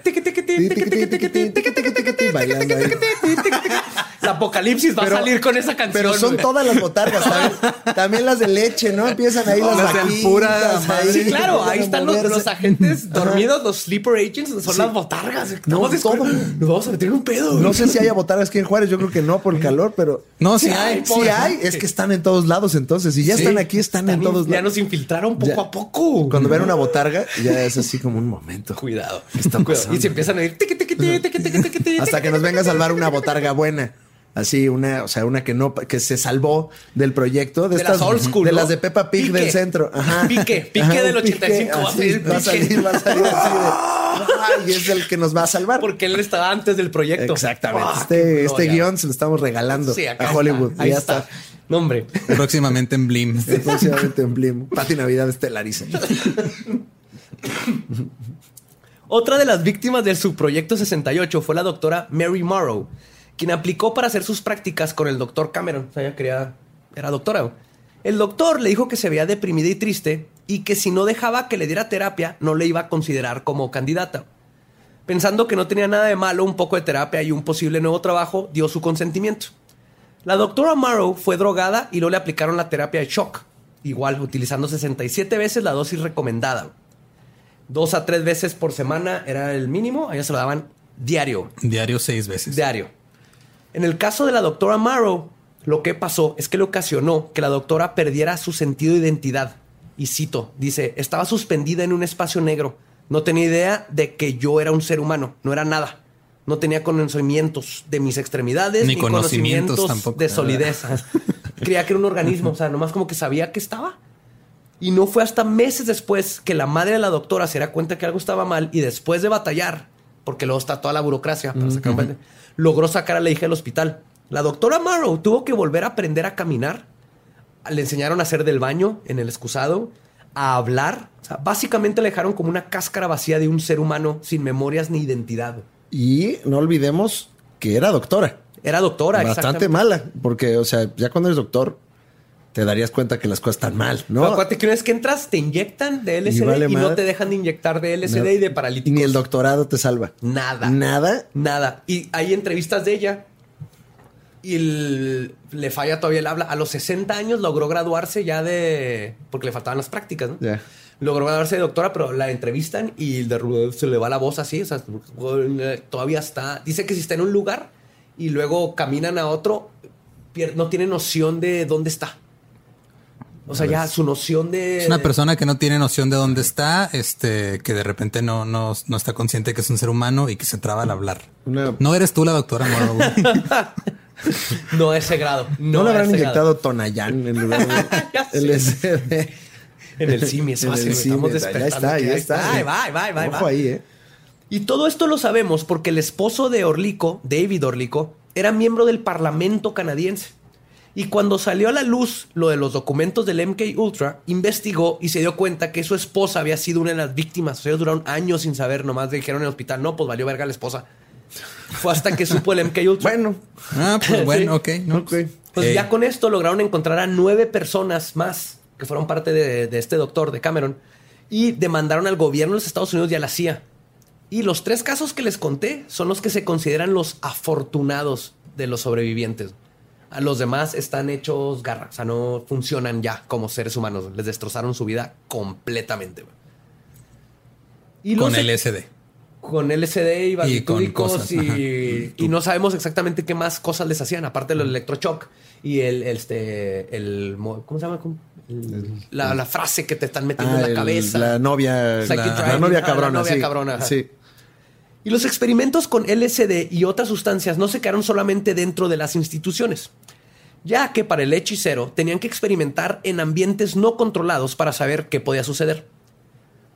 [SPEAKER 2] La apocalipsis va a salir con esa canción.
[SPEAKER 3] Pero son todas las botargas, también, también las de leche, ¿no? Empiezan ahí las vaquitas,
[SPEAKER 2] Sí, claro, ahí están los, agentes dormidos, los sleeper agents, son las botargas.
[SPEAKER 3] No, todo.
[SPEAKER 2] Nos vamos a meter en un pedo.
[SPEAKER 3] No sé si haya botargas aquí en Juárez, yo creo que no por el calor, pero
[SPEAKER 1] No, sí hay.
[SPEAKER 3] sí hay, es que están en todos lados entonces, si ya están aquí, están, en todos
[SPEAKER 2] Ya
[SPEAKER 3] lados.
[SPEAKER 2] nos infiltraron poco
[SPEAKER 3] Ya.
[SPEAKER 2] a poco.
[SPEAKER 3] Cuando ven una botarga, ya es así como un momento.
[SPEAKER 2] Cuidado.
[SPEAKER 3] está
[SPEAKER 2] Cuidado.
[SPEAKER 3] pasando?
[SPEAKER 2] Y se empiezan a ir tiqui, tiqui, tiqui,
[SPEAKER 3] Hasta que nos venga a salvar una botarga buena. Así, una, o sea, una que no, que se salvó del proyecto. De,
[SPEAKER 2] De
[SPEAKER 3] estas,
[SPEAKER 2] las old school,
[SPEAKER 3] De
[SPEAKER 2] ¿no?
[SPEAKER 3] las de Peppa Pig
[SPEAKER 2] Pique.
[SPEAKER 3] del centro. Ajá.
[SPEAKER 2] Pique, pique
[SPEAKER 3] Ajá,
[SPEAKER 2] del
[SPEAKER 3] un
[SPEAKER 2] 85 va a
[SPEAKER 3] así,
[SPEAKER 2] salir
[SPEAKER 3] va a
[SPEAKER 2] pique.
[SPEAKER 3] salir, va a salir así de. Ay, es el que nos va a salvar.
[SPEAKER 2] Porque él estaba antes del proyecto.
[SPEAKER 3] Exactamente.
[SPEAKER 2] Ah,
[SPEAKER 3] este este guion se lo estamos regalando
[SPEAKER 2] Sí,
[SPEAKER 3] a Hollywood.
[SPEAKER 2] está. Ahí
[SPEAKER 3] ya
[SPEAKER 2] está.
[SPEAKER 3] está.
[SPEAKER 2] No, hombre.
[SPEAKER 1] Próximamente en Blim.
[SPEAKER 3] Próximamente en Blim. Pati Navidad estelariza.
[SPEAKER 2] Otra de las víctimas del subproyecto 68 fue la doctora Mary Morrow, quien aplicó para hacer sus prácticas con el doctor Cameron. O sea, ella quería, era doctora. El doctor le dijo que se veía deprimida y triste y que si no dejaba que le diera terapia, no le iba a considerar como candidata. Pensando que no tenía nada de malo un poco de terapia y un posible nuevo trabajo, dio su consentimiento. La doctora Morrow fue drogada y luego le aplicaron la terapia de shock, igual utilizando 67 veces la dosis recomendada. Dos a tres veces por semana era el mínimo, a ella se lo daban diario.
[SPEAKER 1] Diario seis veces.
[SPEAKER 2] Diario. En el caso de la doctora Morrow, lo que pasó es que le ocasionó que la doctora perdiera su sentido de identidad. Y cito, dice, estaba suspendida en un espacio negro. No tenía idea de que yo era un ser humano, no era nada. No tenía conocimientos de mis extremidades
[SPEAKER 1] Ni conocimientos tampoco.
[SPEAKER 2] de solidez. Creía que era un organismo, o sea, nomás como que sabía que estaba. Y no fue hasta meses después que la madre de la doctora se da cuenta que algo estaba mal y después de batallar, porque luego está toda la burocracia para sacar un logró sacar a la hija del hospital. La doctora Morrow tuvo que volver a aprender a caminar. Le enseñaron a hacer del baño en el excusado, a hablar. O sea, básicamente le dejaron como una cáscara vacía de un ser humano sin memorias ni identidad.
[SPEAKER 3] Y no olvidemos que era doctora.
[SPEAKER 2] Era doctora,
[SPEAKER 3] Bastante mala. Porque, o sea, ya cuando eres doctor, te darías cuenta que las cosas están mal, ¿no?
[SPEAKER 2] Pero acuérdate que una vez que entras, te inyectan de LSD y, no te dejan de inyectar de LSD
[SPEAKER 3] No.
[SPEAKER 2] y de paralíticos.
[SPEAKER 3] Ni el doctorado te salva.
[SPEAKER 2] Nada.
[SPEAKER 3] Nada.
[SPEAKER 2] Nada. Y hay entrevistas de ella y el- le falla todavía el habla. A los 60 años logró graduarse ya de... porque le faltaban las prácticas, ¿no? Logró graduarse de doctora, pero la entrevistan y de- se le va la voz así. O sea, todavía está... Dice que si está en un lugar y luego caminan a otro, no tiene noción de dónde está. O sea, ya su noción de...
[SPEAKER 1] Es una persona que no tiene noción de dónde está, este, que de repente no, no, no está consciente que es un ser humano y que se traba al hablar.
[SPEAKER 3] Una-
[SPEAKER 1] No eres tú la doctora Morrow.
[SPEAKER 2] No a ese grado.
[SPEAKER 3] No,
[SPEAKER 2] No,
[SPEAKER 3] le habrán inyectado Tonayán en lugar de. LSD.
[SPEAKER 2] En el CIMI, es
[SPEAKER 3] En
[SPEAKER 2] fácil.
[SPEAKER 3] el
[SPEAKER 2] Estamos
[SPEAKER 3] CIMI,
[SPEAKER 2] despertando.
[SPEAKER 3] Ya está, ya
[SPEAKER 2] Ahí
[SPEAKER 3] está.
[SPEAKER 2] Ahí va, ahí va, ahí va, ahí
[SPEAKER 3] Ojo ahí, ¿eh?
[SPEAKER 2] Y todo esto lo sabemos porque el esposo de Orlico, David Orlico, era miembro del Parlamento canadiense. Y cuando salió a la luz lo de los documentos del MK Ultra, investigó y se dio cuenta que su esposa había sido una de las víctimas. O sea, ellos duraron años sin saber, nomás dijeron en el hospital, no, pues valió verga la esposa. Fue hasta que supo el MK Ultra.
[SPEAKER 3] Bueno,
[SPEAKER 1] ah, pues bueno, ok. ¿no?
[SPEAKER 3] ok.
[SPEAKER 2] Pues
[SPEAKER 1] Ey.
[SPEAKER 2] ya con esto lograron encontrar a nueve personas más que fueron parte de, de este doctor, de Cameron, y demandaron al gobierno de los Estados Unidos y a la CIA. Y los tres casos que les conté son los que se consideran los afortunados de los sobrevivientes. A los demás están hechos garra, o sea, no funcionan ya como seres humanos. Les destrozaron su vida completamente. Y
[SPEAKER 1] Con LSD.
[SPEAKER 2] con LSD y barbitúricos
[SPEAKER 1] cosas,
[SPEAKER 2] y,
[SPEAKER 1] ajá.
[SPEAKER 2] y no sabemos exactamente qué más cosas les hacían, aparte del electroshock y el, este, el, mo- ¿cómo se llama? La, la frase que te están metiendo
[SPEAKER 3] Ah,
[SPEAKER 2] en la
[SPEAKER 3] el-
[SPEAKER 2] cabeza.
[SPEAKER 3] La novia. La, novia
[SPEAKER 2] Ah, la
[SPEAKER 3] cabrona.
[SPEAKER 2] novia
[SPEAKER 3] sí.
[SPEAKER 2] cabrona.
[SPEAKER 3] Sí.
[SPEAKER 2] Y los experimentos con LSD y otras sustancias no se quedaron solamente dentro de las instituciones, ya que para el hechicero tenían que experimentar en ambientes no controlados para saber qué podía suceder.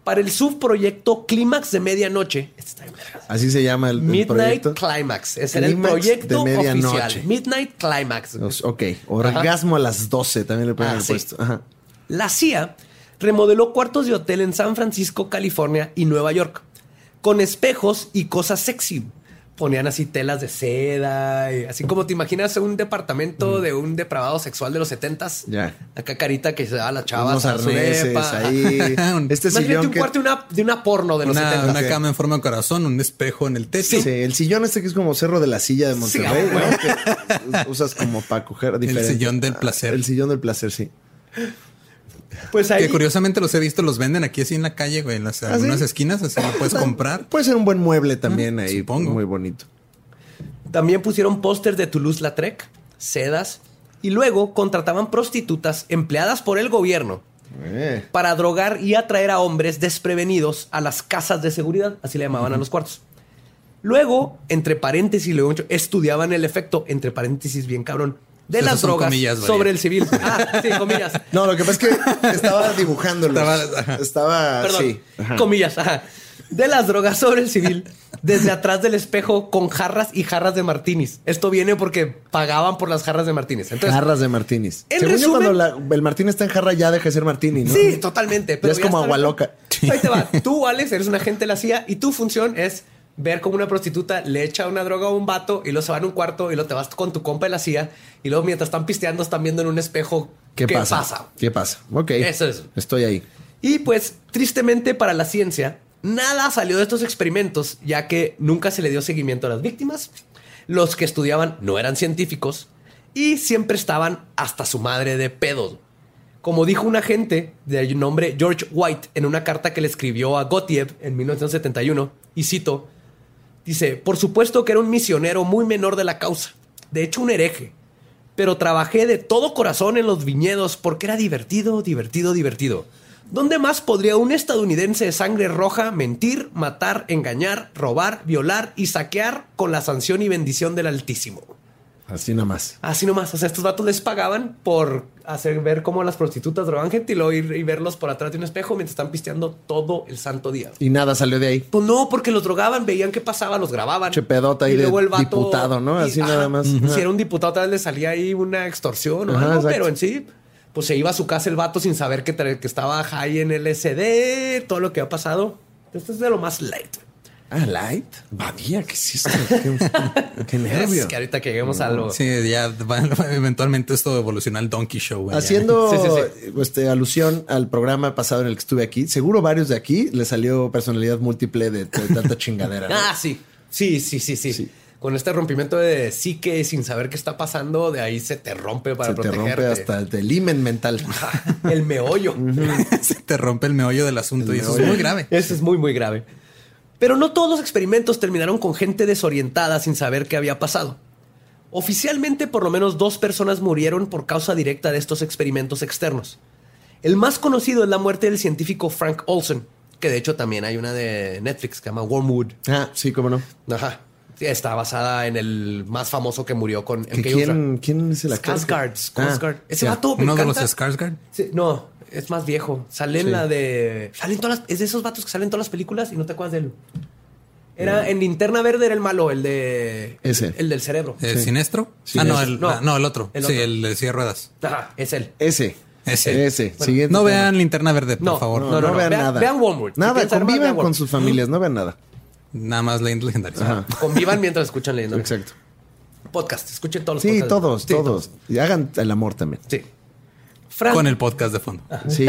[SPEAKER 2] Para el subproyecto Clímax de Medianoche, este.
[SPEAKER 3] Así se llama el, el
[SPEAKER 2] Midnight
[SPEAKER 3] proyecto.
[SPEAKER 2] Climax. Ese era el proyecto
[SPEAKER 3] de
[SPEAKER 2] oficial. Midnight Climax.
[SPEAKER 3] Ok. Orgasmo a las 12 también le pueden
[SPEAKER 2] Ah, sí.
[SPEAKER 3] puesto. Ajá.
[SPEAKER 2] La CIA remodeló cuartos de hotel en San Francisco, California y Nueva York, con espejos y cosas sexy. Ponían así telas de seda, y así como te imaginas un departamento de un depravado sexual de los setentas.
[SPEAKER 3] Ya.
[SPEAKER 2] Acá carita que se da a la chava.
[SPEAKER 3] Unos arneses ahí. Este sillón
[SPEAKER 2] un
[SPEAKER 3] que...
[SPEAKER 2] cuarto de una, de una porno de los
[SPEAKER 1] Una,
[SPEAKER 2] setentas.
[SPEAKER 1] una cama en forma de corazón, un espejo en el techo.
[SPEAKER 3] Sí, el sillón este que es como cerro de la silla de Monterrey,
[SPEAKER 2] Sí,
[SPEAKER 3] ¿no? Que usas como para coger diferente.
[SPEAKER 1] sillón del placer.
[SPEAKER 3] El sillón del placer, sí.
[SPEAKER 2] Pues ahí
[SPEAKER 1] Que curiosamente los he visto, los venden aquí así en la calle, güey, en las
[SPEAKER 3] ¿Ah,
[SPEAKER 1] algunas
[SPEAKER 3] sí?
[SPEAKER 1] esquinas, así lo puedes comprar.
[SPEAKER 3] Puede ser un buen mueble también ahí,
[SPEAKER 1] supongo.
[SPEAKER 3] muy bonito.
[SPEAKER 2] También pusieron pósters de Toulouse-Lautrec, sedas, y luego contrataban prostitutas empleadas por el gobierno
[SPEAKER 3] Eh,
[SPEAKER 2] para drogar y atraer a hombres desprevenidos a las casas de seguridad, así le llamaban a los cuartos. Luego, entre paréntesis, luego estudiaban el efecto, entre paréntesis, bien cabrón, de las drogas
[SPEAKER 1] comillas,
[SPEAKER 2] sobre el civil. Ah, sí, comillas.
[SPEAKER 3] No, lo que pasa es que estaba dibujándolos.
[SPEAKER 1] Estaba-.
[SPEAKER 3] Estaba,
[SPEAKER 2] Perdón,
[SPEAKER 3] sí. Ajá.
[SPEAKER 2] comillas, ajá. De las drogas sobre el civil desde atrás del espejo con jarras y jarras de martinis. Esto viene porque pagaban por las jarras de martinis. Entonces,
[SPEAKER 3] Jarras de martinis.
[SPEAKER 2] En
[SPEAKER 3] Según yo,
[SPEAKER 2] resumen-
[SPEAKER 3] cuando la- el martini está en jarra ya deja de ser martini, ¿no?
[SPEAKER 2] Sí, totalmente.
[SPEAKER 3] Ya es como agua loca.
[SPEAKER 2] Ahí te va. Tú, Alex, eres un agente de la CIA y tu función es ver cómo una prostituta le echa una droga a un vato y luego se va en un cuarto y luego te vas con tu compa de la CIA y luego mientras están pisteando están viendo en un espejo
[SPEAKER 3] ¿Qué, pasa? ¿Qué pasa? Ok.
[SPEAKER 2] Eso es.
[SPEAKER 3] Estoy ahí.
[SPEAKER 2] Y pues, tristemente para la ciencia, nada salió de estos experimentos, ya que nunca se le dio seguimiento a las víctimas. Los que estudiaban no eran científicos y siempre estaban hasta su madre de pedos. Como dijo un agente de nombre George White en una carta que le escribió a Gotiev en 1971, y cito, dice, por supuesto que era un misionero muy menor de la causa, de hecho un hereje, pero trabajé de todo corazón en los viñedos porque era divertido, divertido, divertido. ¿Dónde más podría un estadounidense de sangre roja mentir, matar, engañar, robar, violar y saquear con la sanción y bendición del Altísimo?
[SPEAKER 3] Así nada más.
[SPEAKER 2] Así nomás. O sea, estos vatos les pagaban por hacer ver cómo las prostitutas drogaban gente y luego ir y verlos por atrás de un espejo mientras están pisteando todo el santo día.
[SPEAKER 3] Y nada salió de ahí.
[SPEAKER 2] Pues no, porque los drogaban, veían qué pasaba, los grababan.
[SPEAKER 3] Che pedota ahí de diputado, ¿no? Así nada más.
[SPEAKER 2] Si era un diputado, tal vez le salía ahí una extorsión o algo, pero en sí, pues se iba a su casa el vato sin saber que, que estaba high en LSD, todo lo que ha pasado. Esto es de lo más light.
[SPEAKER 3] Ah, light. Badía, ¿qué es esto? Qué, qué nervio.
[SPEAKER 2] Es que ahorita que lleguemos a lo...
[SPEAKER 1] Sí, ya va- eventualmente esto evoluciona al Donkey Show. güey, ya.
[SPEAKER 3] Haciendo
[SPEAKER 2] Sí, sí,
[SPEAKER 3] Este, alusión al programa pasado en el que estuve aquí, seguro varios de aquí le salió personalidad múltiple de, de tanta chingadera. ¿no?
[SPEAKER 2] Ah, sí. Sí, sí, sí, sí.
[SPEAKER 3] Sí.
[SPEAKER 2] Con este rompimiento de psique sin saber qué está pasando, de ahí se te rompe para
[SPEAKER 3] Se te rompe hasta el imen mental.
[SPEAKER 2] el meollo.
[SPEAKER 1] Se te rompe el meollo del asunto
[SPEAKER 3] El
[SPEAKER 1] y eso es muy grave.
[SPEAKER 2] Eso es muy, muy grave. Pero no todos los experimentos terminaron con gente desorientada sin saber qué había pasado. Oficialmente, por lo menos dos personas murieron por causa directa de estos experimentos externos. El más conocido es la muerte del científico Frank Olson, que de hecho también hay una de Netflix que se llama Wormwood.
[SPEAKER 3] Ah, sí, cómo no.
[SPEAKER 2] Ajá. Está basada en el más famoso que murió con
[SPEAKER 3] ¿Que
[SPEAKER 2] MK
[SPEAKER 3] ¿Quién, ¿Quién es el actor?
[SPEAKER 2] Skarsgård. Skarsgård.
[SPEAKER 3] Ah,
[SPEAKER 2] Ese
[SPEAKER 3] ya.
[SPEAKER 2] vato me
[SPEAKER 1] Uno de los
[SPEAKER 2] encanta.
[SPEAKER 1] Skarsgård.
[SPEAKER 2] Sí, no, es más viejo. Sale en
[SPEAKER 3] Sí.
[SPEAKER 2] la de. Salen todas las. Es de esos vatos que salen en todas las películas y no te acuerdas de él. Era en Linterna Verde, era el malo, el de.
[SPEAKER 3] Ese.
[SPEAKER 2] El del cerebro.
[SPEAKER 1] ¿El
[SPEAKER 3] Sí.
[SPEAKER 1] Ah, no
[SPEAKER 3] es-
[SPEAKER 1] el,
[SPEAKER 2] no.
[SPEAKER 1] ah, no, el otro.
[SPEAKER 2] El
[SPEAKER 1] Sí,
[SPEAKER 2] otro.
[SPEAKER 1] el de silla ruedas.
[SPEAKER 2] Ajá, es él.
[SPEAKER 3] Ese.
[SPEAKER 1] Ese.
[SPEAKER 3] Ese. Siguiente.
[SPEAKER 1] No
[SPEAKER 3] tema.
[SPEAKER 1] vean Linterna Verde, por
[SPEAKER 2] No,
[SPEAKER 1] favor.
[SPEAKER 3] No,
[SPEAKER 2] No,
[SPEAKER 3] no,
[SPEAKER 2] no, no.
[SPEAKER 3] vean nada.
[SPEAKER 2] vean Wormwood.
[SPEAKER 3] Nada, convivan
[SPEAKER 2] vean
[SPEAKER 3] con sus familias, no vean nada.
[SPEAKER 1] Nada más leyendas legendarias.
[SPEAKER 3] Ajá.
[SPEAKER 2] Convivan mientras escuchan leyendo.
[SPEAKER 3] Exacto.
[SPEAKER 2] Podcast. Escuchen todos los
[SPEAKER 3] Sí,
[SPEAKER 2] podcasts.
[SPEAKER 3] todos,
[SPEAKER 2] Sí,
[SPEAKER 3] todos. Y hagan el amor también.
[SPEAKER 2] Sí. Frank.
[SPEAKER 1] Con el podcast de fondo.
[SPEAKER 3] Sí.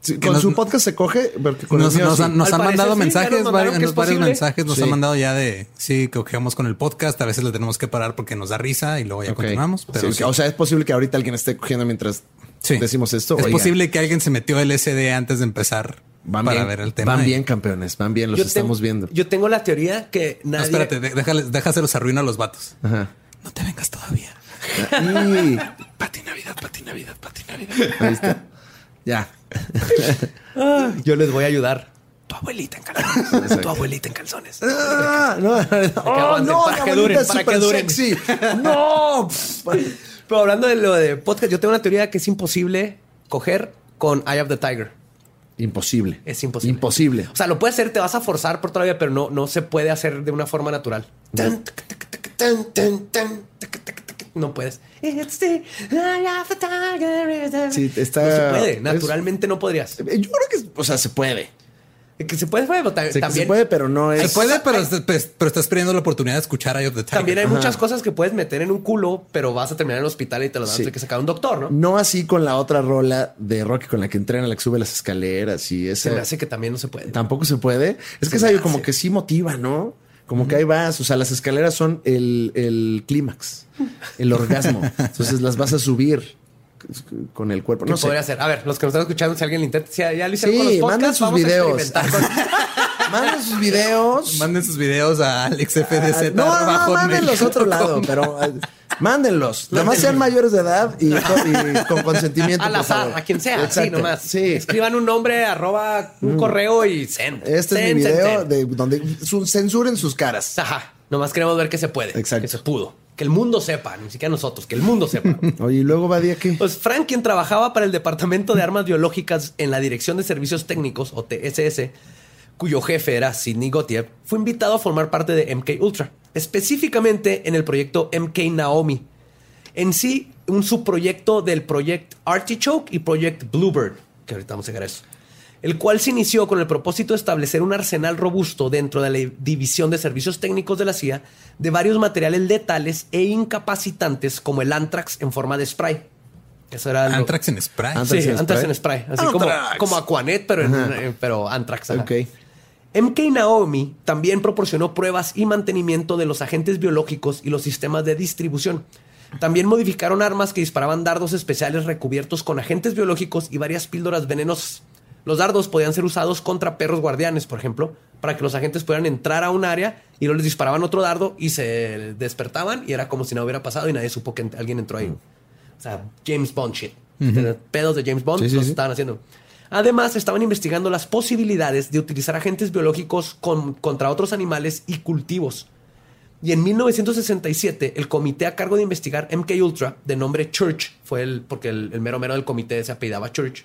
[SPEAKER 3] Sí,
[SPEAKER 1] Que
[SPEAKER 3] Con
[SPEAKER 1] nos-
[SPEAKER 3] su podcast se coge, porque con
[SPEAKER 1] Nos,
[SPEAKER 3] el mío
[SPEAKER 1] nos
[SPEAKER 3] sí.
[SPEAKER 1] han, nos
[SPEAKER 2] Al
[SPEAKER 1] han
[SPEAKER 2] parecer
[SPEAKER 1] mandado
[SPEAKER 2] sí,
[SPEAKER 1] mensajes,
[SPEAKER 2] nos
[SPEAKER 1] varios, mensajes nos
[SPEAKER 3] Sí.
[SPEAKER 1] han mandado ya de sí, que cogemos con el podcast. A veces le tenemos que parar porque nos da risa y luego ya continuamos. Pero
[SPEAKER 3] Sí,
[SPEAKER 1] sí.
[SPEAKER 3] O sea, es posible que ahorita alguien esté cogiendo mientras
[SPEAKER 1] Sí.
[SPEAKER 3] decimos esto.
[SPEAKER 1] Es posible que alguien se metió LSD antes de empezar
[SPEAKER 3] Van
[SPEAKER 1] para
[SPEAKER 3] bien,
[SPEAKER 1] ver el tema.
[SPEAKER 3] Van bien, campeones. Van bien, los
[SPEAKER 2] Yo
[SPEAKER 3] estamos
[SPEAKER 2] tengo-
[SPEAKER 3] viendo.
[SPEAKER 2] Yo tengo la teoría que
[SPEAKER 1] No,
[SPEAKER 2] nadie.
[SPEAKER 1] espérate, de- déjale, déjaselos arruina a los vatos.
[SPEAKER 3] Ajá.
[SPEAKER 1] No te vengas todavía.
[SPEAKER 3] Y
[SPEAKER 1] Pati Navidad, Pati Navidad, Pati Navidad.
[SPEAKER 3] ahí está. Ya.
[SPEAKER 2] Yo les voy a ayudar. Tu abuelita en calzones. Tu abuelita en calzones.
[SPEAKER 3] Ah, no, oh, no,
[SPEAKER 2] para
[SPEAKER 3] la
[SPEAKER 2] que duren,
[SPEAKER 3] es
[SPEAKER 2] para que duren.
[SPEAKER 3] sexy. No.
[SPEAKER 2] Pero hablando de lo de podcast, yo tengo una teoría que es imposible coger con Eye of the Tiger.
[SPEAKER 3] Imposible.
[SPEAKER 2] Es imposible.
[SPEAKER 3] Imposible.
[SPEAKER 2] O sea, lo puedes hacer, te vas a forzar por todavía, pero no, no se puede hacer de una forma natural. Tan, tan, tan, No puedes. It's the eye of the tiger.
[SPEAKER 3] Sí, está-
[SPEAKER 2] No se puede.
[SPEAKER 3] es-
[SPEAKER 2] Naturalmente no podrías.
[SPEAKER 3] Eh, Yo creo que, o sea, se puede.
[SPEAKER 2] Que se puede, pero ta-
[SPEAKER 3] Se,
[SPEAKER 2] también.
[SPEAKER 3] se puede, pero no
[SPEAKER 1] Se
[SPEAKER 3] es.
[SPEAKER 1] puede, pero, pues, pero estás perdiendo la oportunidad de escuchar Eye of the Tiger.
[SPEAKER 2] También hay muchas cosas que puedes meter en un culo, pero vas a terminar en el hospital y te lo a
[SPEAKER 3] Sí.
[SPEAKER 2] que sacar un doctor, ¿no?
[SPEAKER 3] No así con la otra rola de Rocky con la que entrena, la que sube las escaleras y
[SPEAKER 2] Se
[SPEAKER 3] esa.
[SPEAKER 2] me hace que también no se puede.
[SPEAKER 3] Tampoco se puede. Es que es algo como que sí motiva, ¿no? Como que ahí vas. O sea, las escaleras son el, el clímax, el orgasmo. Entonces las vas a subir con el cuerpo.
[SPEAKER 2] ¿Qué
[SPEAKER 3] No sé.
[SPEAKER 2] podría hacer? A ver, los que nos están escuchando, si alguien le intenta, si ya lo hicieron
[SPEAKER 3] Sí,
[SPEAKER 2] con los
[SPEAKER 3] manden
[SPEAKER 2] podcasts,
[SPEAKER 3] sus
[SPEAKER 2] vamos
[SPEAKER 3] videos.
[SPEAKER 2] a con-
[SPEAKER 3] Manden sus videos.
[SPEAKER 1] Manden sus videos a AlexFDZ.
[SPEAKER 3] Ah, no, no,
[SPEAKER 1] bajo
[SPEAKER 3] mándenlos otro lado, pero mándenlos. Nada más sean mayores de edad y, y con consentimiento.
[SPEAKER 2] Al azar, a quien sea,
[SPEAKER 3] Exacto.
[SPEAKER 2] nomás.
[SPEAKER 3] Sí. Mm.
[SPEAKER 2] Escriban un nombre, arroba un correo y send.
[SPEAKER 3] Este es mi video
[SPEAKER 2] send.
[SPEAKER 3] de donde su- censuren sus caras.
[SPEAKER 2] Ajá. Nomás queremos ver que se puede.
[SPEAKER 3] Exacto.
[SPEAKER 2] Que se pudo. Que el mundo sepa, ni siquiera nosotros, que el mundo sepa.
[SPEAKER 3] Oye, y luego va día que.
[SPEAKER 2] Pues Frank, quien trabajaba para el Departamento de Armas Biológicas en la Dirección de Servicios Técnicos, o TSS, cuyo jefe era Sidney Gottlieb, fue invitado a formar parte de MK Ultra, específicamente en el proyecto MK Naomi. En sí, un subproyecto del Project Artichoke y Project Bluebird, que ahorita vamos a llegar a eso, el cual se inició con el propósito de establecer un arsenal robusto dentro de la División de Servicios Técnicos de la CIA de varios materiales letales e incapacitantes como el anthrax en forma de spray. Eso era lo-
[SPEAKER 1] Anthrax en spray.
[SPEAKER 3] Anthrax.
[SPEAKER 2] Sí,
[SPEAKER 3] en
[SPEAKER 2] Anthrax
[SPEAKER 3] spray.
[SPEAKER 2] en spray. Así como, como Aquanet, pero, en, eh, pero ajá.
[SPEAKER 3] Ok.
[SPEAKER 2] MK Naomi también proporcionó pruebas y mantenimiento de los agentes biológicos y los sistemas de distribución. También modificaron armas que disparaban dardos especiales recubiertos con agentes biológicos y varias píldoras venenosas. Los dardos podían ser usados contra perros guardianes, por ejemplo, para que los agentes pudieran entrar a un área y luego les disparaban otro dardo y se despertaban y era como si no hubiera pasado y nadie supo que alguien entró ahí. O sea, James Bond shit. Pedos de James Bond
[SPEAKER 3] Sí,
[SPEAKER 2] los
[SPEAKER 3] sí.
[SPEAKER 2] estaban haciendo. Además, estaban investigando las posibilidades de utilizar agentes biológicos con- contra otros animales y cultivos. Y en 1967, el comité a cargo de investigar MK Ultra, de nombre Church, fue el, porque el, el mero mero del comité se apellidaba Church.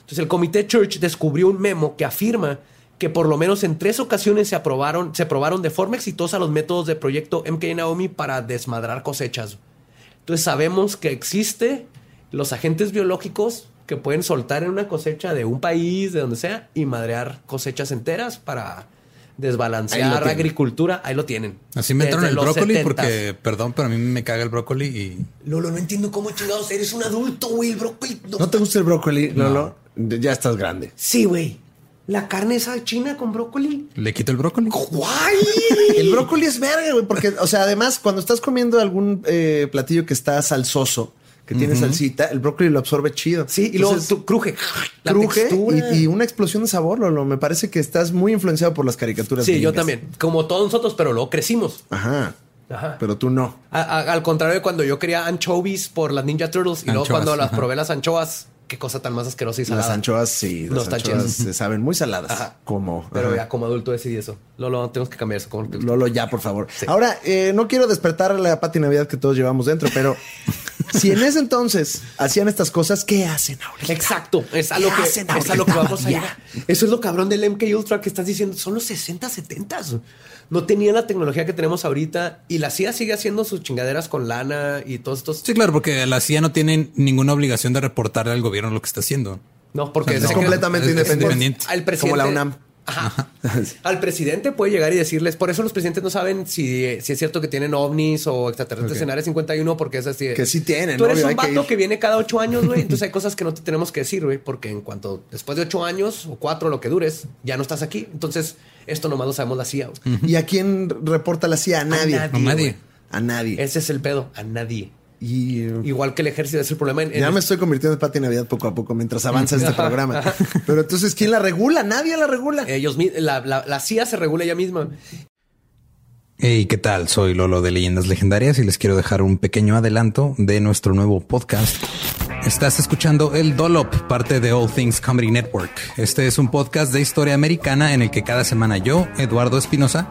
[SPEAKER 2] Entonces, el comité Church descubrió un memo que afirma que por lo menos en tres ocasiones se aprobaron, se probaron de forma exitosa los métodos del proyecto MK Naomi para desmadrar cosechas. Entonces sabemos que existe los agentes biológicos que pueden soltar en una cosecha de un país, de donde sea, y madrear cosechas enteras para desbalancear
[SPEAKER 3] tienen.
[SPEAKER 2] agricultura. Ahí lo tienen.
[SPEAKER 1] Así inventaron
[SPEAKER 2] Desde
[SPEAKER 1] el brócoli
[SPEAKER 2] 70s.
[SPEAKER 1] porque, perdón, pero a mí me caga el brócoli y
[SPEAKER 2] Lolo, no entiendo cómo chingados eres un adulto, güey. El brócoli. no-
[SPEAKER 3] ¿No te gusta el brócoli, Lolo? Ya estás grande.
[SPEAKER 2] Sí, güey. La carne esa china con brócoli.
[SPEAKER 1] le quito el brócoli.
[SPEAKER 2] ¡Guay!
[SPEAKER 3] El brócoli es verga, güey, porque, o sea, además, cuando estás comiendo algún eh, platillo que está salsoso, que tiene salsita, el brócoli lo absorbe chido.
[SPEAKER 2] Sí, y luego tú- cruje. La
[SPEAKER 3] cruje
[SPEAKER 2] textura.
[SPEAKER 3] y, y una explosión de sabor, Lolo. Me parece que estás muy influenciado por las caricaturas.
[SPEAKER 2] Sí, yo también. Como todos nosotros, pero luego crecimos.
[SPEAKER 3] Ajá.
[SPEAKER 2] Ajá.
[SPEAKER 3] Pero tú no.
[SPEAKER 2] A- a- al contrario de cuando yo quería anchovies por las Ninja Turtles y luego cuando las
[SPEAKER 1] ajá.
[SPEAKER 2] probé las anchoas, qué cosa tan más asquerosa y salada.
[SPEAKER 3] Las anchoas, sí.
[SPEAKER 2] No
[SPEAKER 3] Las
[SPEAKER 2] están
[SPEAKER 3] anchoas
[SPEAKER 2] chidas.
[SPEAKER 3] se saben muy saladas.
[SPEAKER 2] Ajá.
[SPEAKER 3] Como.
[SPEAKER 2] Pero
[SPEAKER 3] ajá.
[SPEAKER 2] ya como adulto decidí eso. Lolo, tenemos que cambiar eso.
[SPEAKER 3] Lolo, ya, por favor. Ahora, eh, no quiero despertar la pati Navidad que todos llevamos dentro, pero si en ese entonces hacían estas cosas, ¿qué hacen ahora?
[SPEAKER 2] Exacto, es a lo
[SPEAKER 3] ¿Qué
[SPEAKER 2] que,
[SPEAKER 3] hacen
[SPEAKER 2] es a lo que vamos a. Eso es lo cabrón del MK Ultra que estás diciendo. Son los 60, 70. No tenían la tecnología que tenemos ahorita y la CIA sigue haciendo sus chingaderas con lana y todos estos.
[SPEAKER 1] Sí, claro, porque la CIA no tiene ninguna obligación de reportarle al gobierno lo que está haciendo.
[SPEAKER 2] No, porque
[SPEAKER 1] Es
[SPEAKER 3] completamente
[SPEAKER 1] es- es
[SPEAKER 3] independiente.
[SPEAKER 2] Al presidente.
[SPEAKER 3] Como la UNAM.
[SPEAKER 2] Ajá. Al presidente puede llegar y decirles, por eso los presidentes no saben si, si es cierto que tienen ovnis o extraterrestres en Área 51, porque es así. de,
[SPEAKER 3] Que sí tienen,
[SPEAKER 2] Tú eres
[SPEAKER 3] obvio,
[SPEAKER 2] un
[SPEAKER 3] que
[SPEAKER 2] vato que, viene cada ocho años, güey. Entonces hay cosas que no te tenemos que decir, güey, porque en cuanto después de ocho años o cuatro, lo que dures, ya no estás aquí. Entonces, esto nomás lo sabemos la CIA.
[SPEAKER 3] ¿Y a quién reporta la CIA? A nadie.
[SPEAKER 2] nadie,
[SPEAKER 1] A nadie.
[SPEAKER 3] A nadie.
[SPEAKER 2] Ese es el pedo, a nadie.
[SPEAKER 3] Y eh,
[SPEAKER 2] Igual que el ejército es el problema. En, en
[SPEAKER 3] ya
[SPEAKER 2] el-
[SPEAKER 3] me estoy convirtiendo en Pati Navidad poco a poco mientras avanza este programa. Pero entonces, ¿quién la regula? Nadie la regula.
[SPEAKER 2] ellos, la, la, la CIA se regula ella misma.
[SPEAKER 1] Hey, ¿qué tal? Soy Lolo de Leyendas Legendarias y les quiero dejar un pequeño adelanto de nuestro nuevo podcast. Estás escuchando El Dollop, parte de All Things Comedy Network. Este es un podcast de historia americana en el que cada semana yo, Eduardo Espinosa,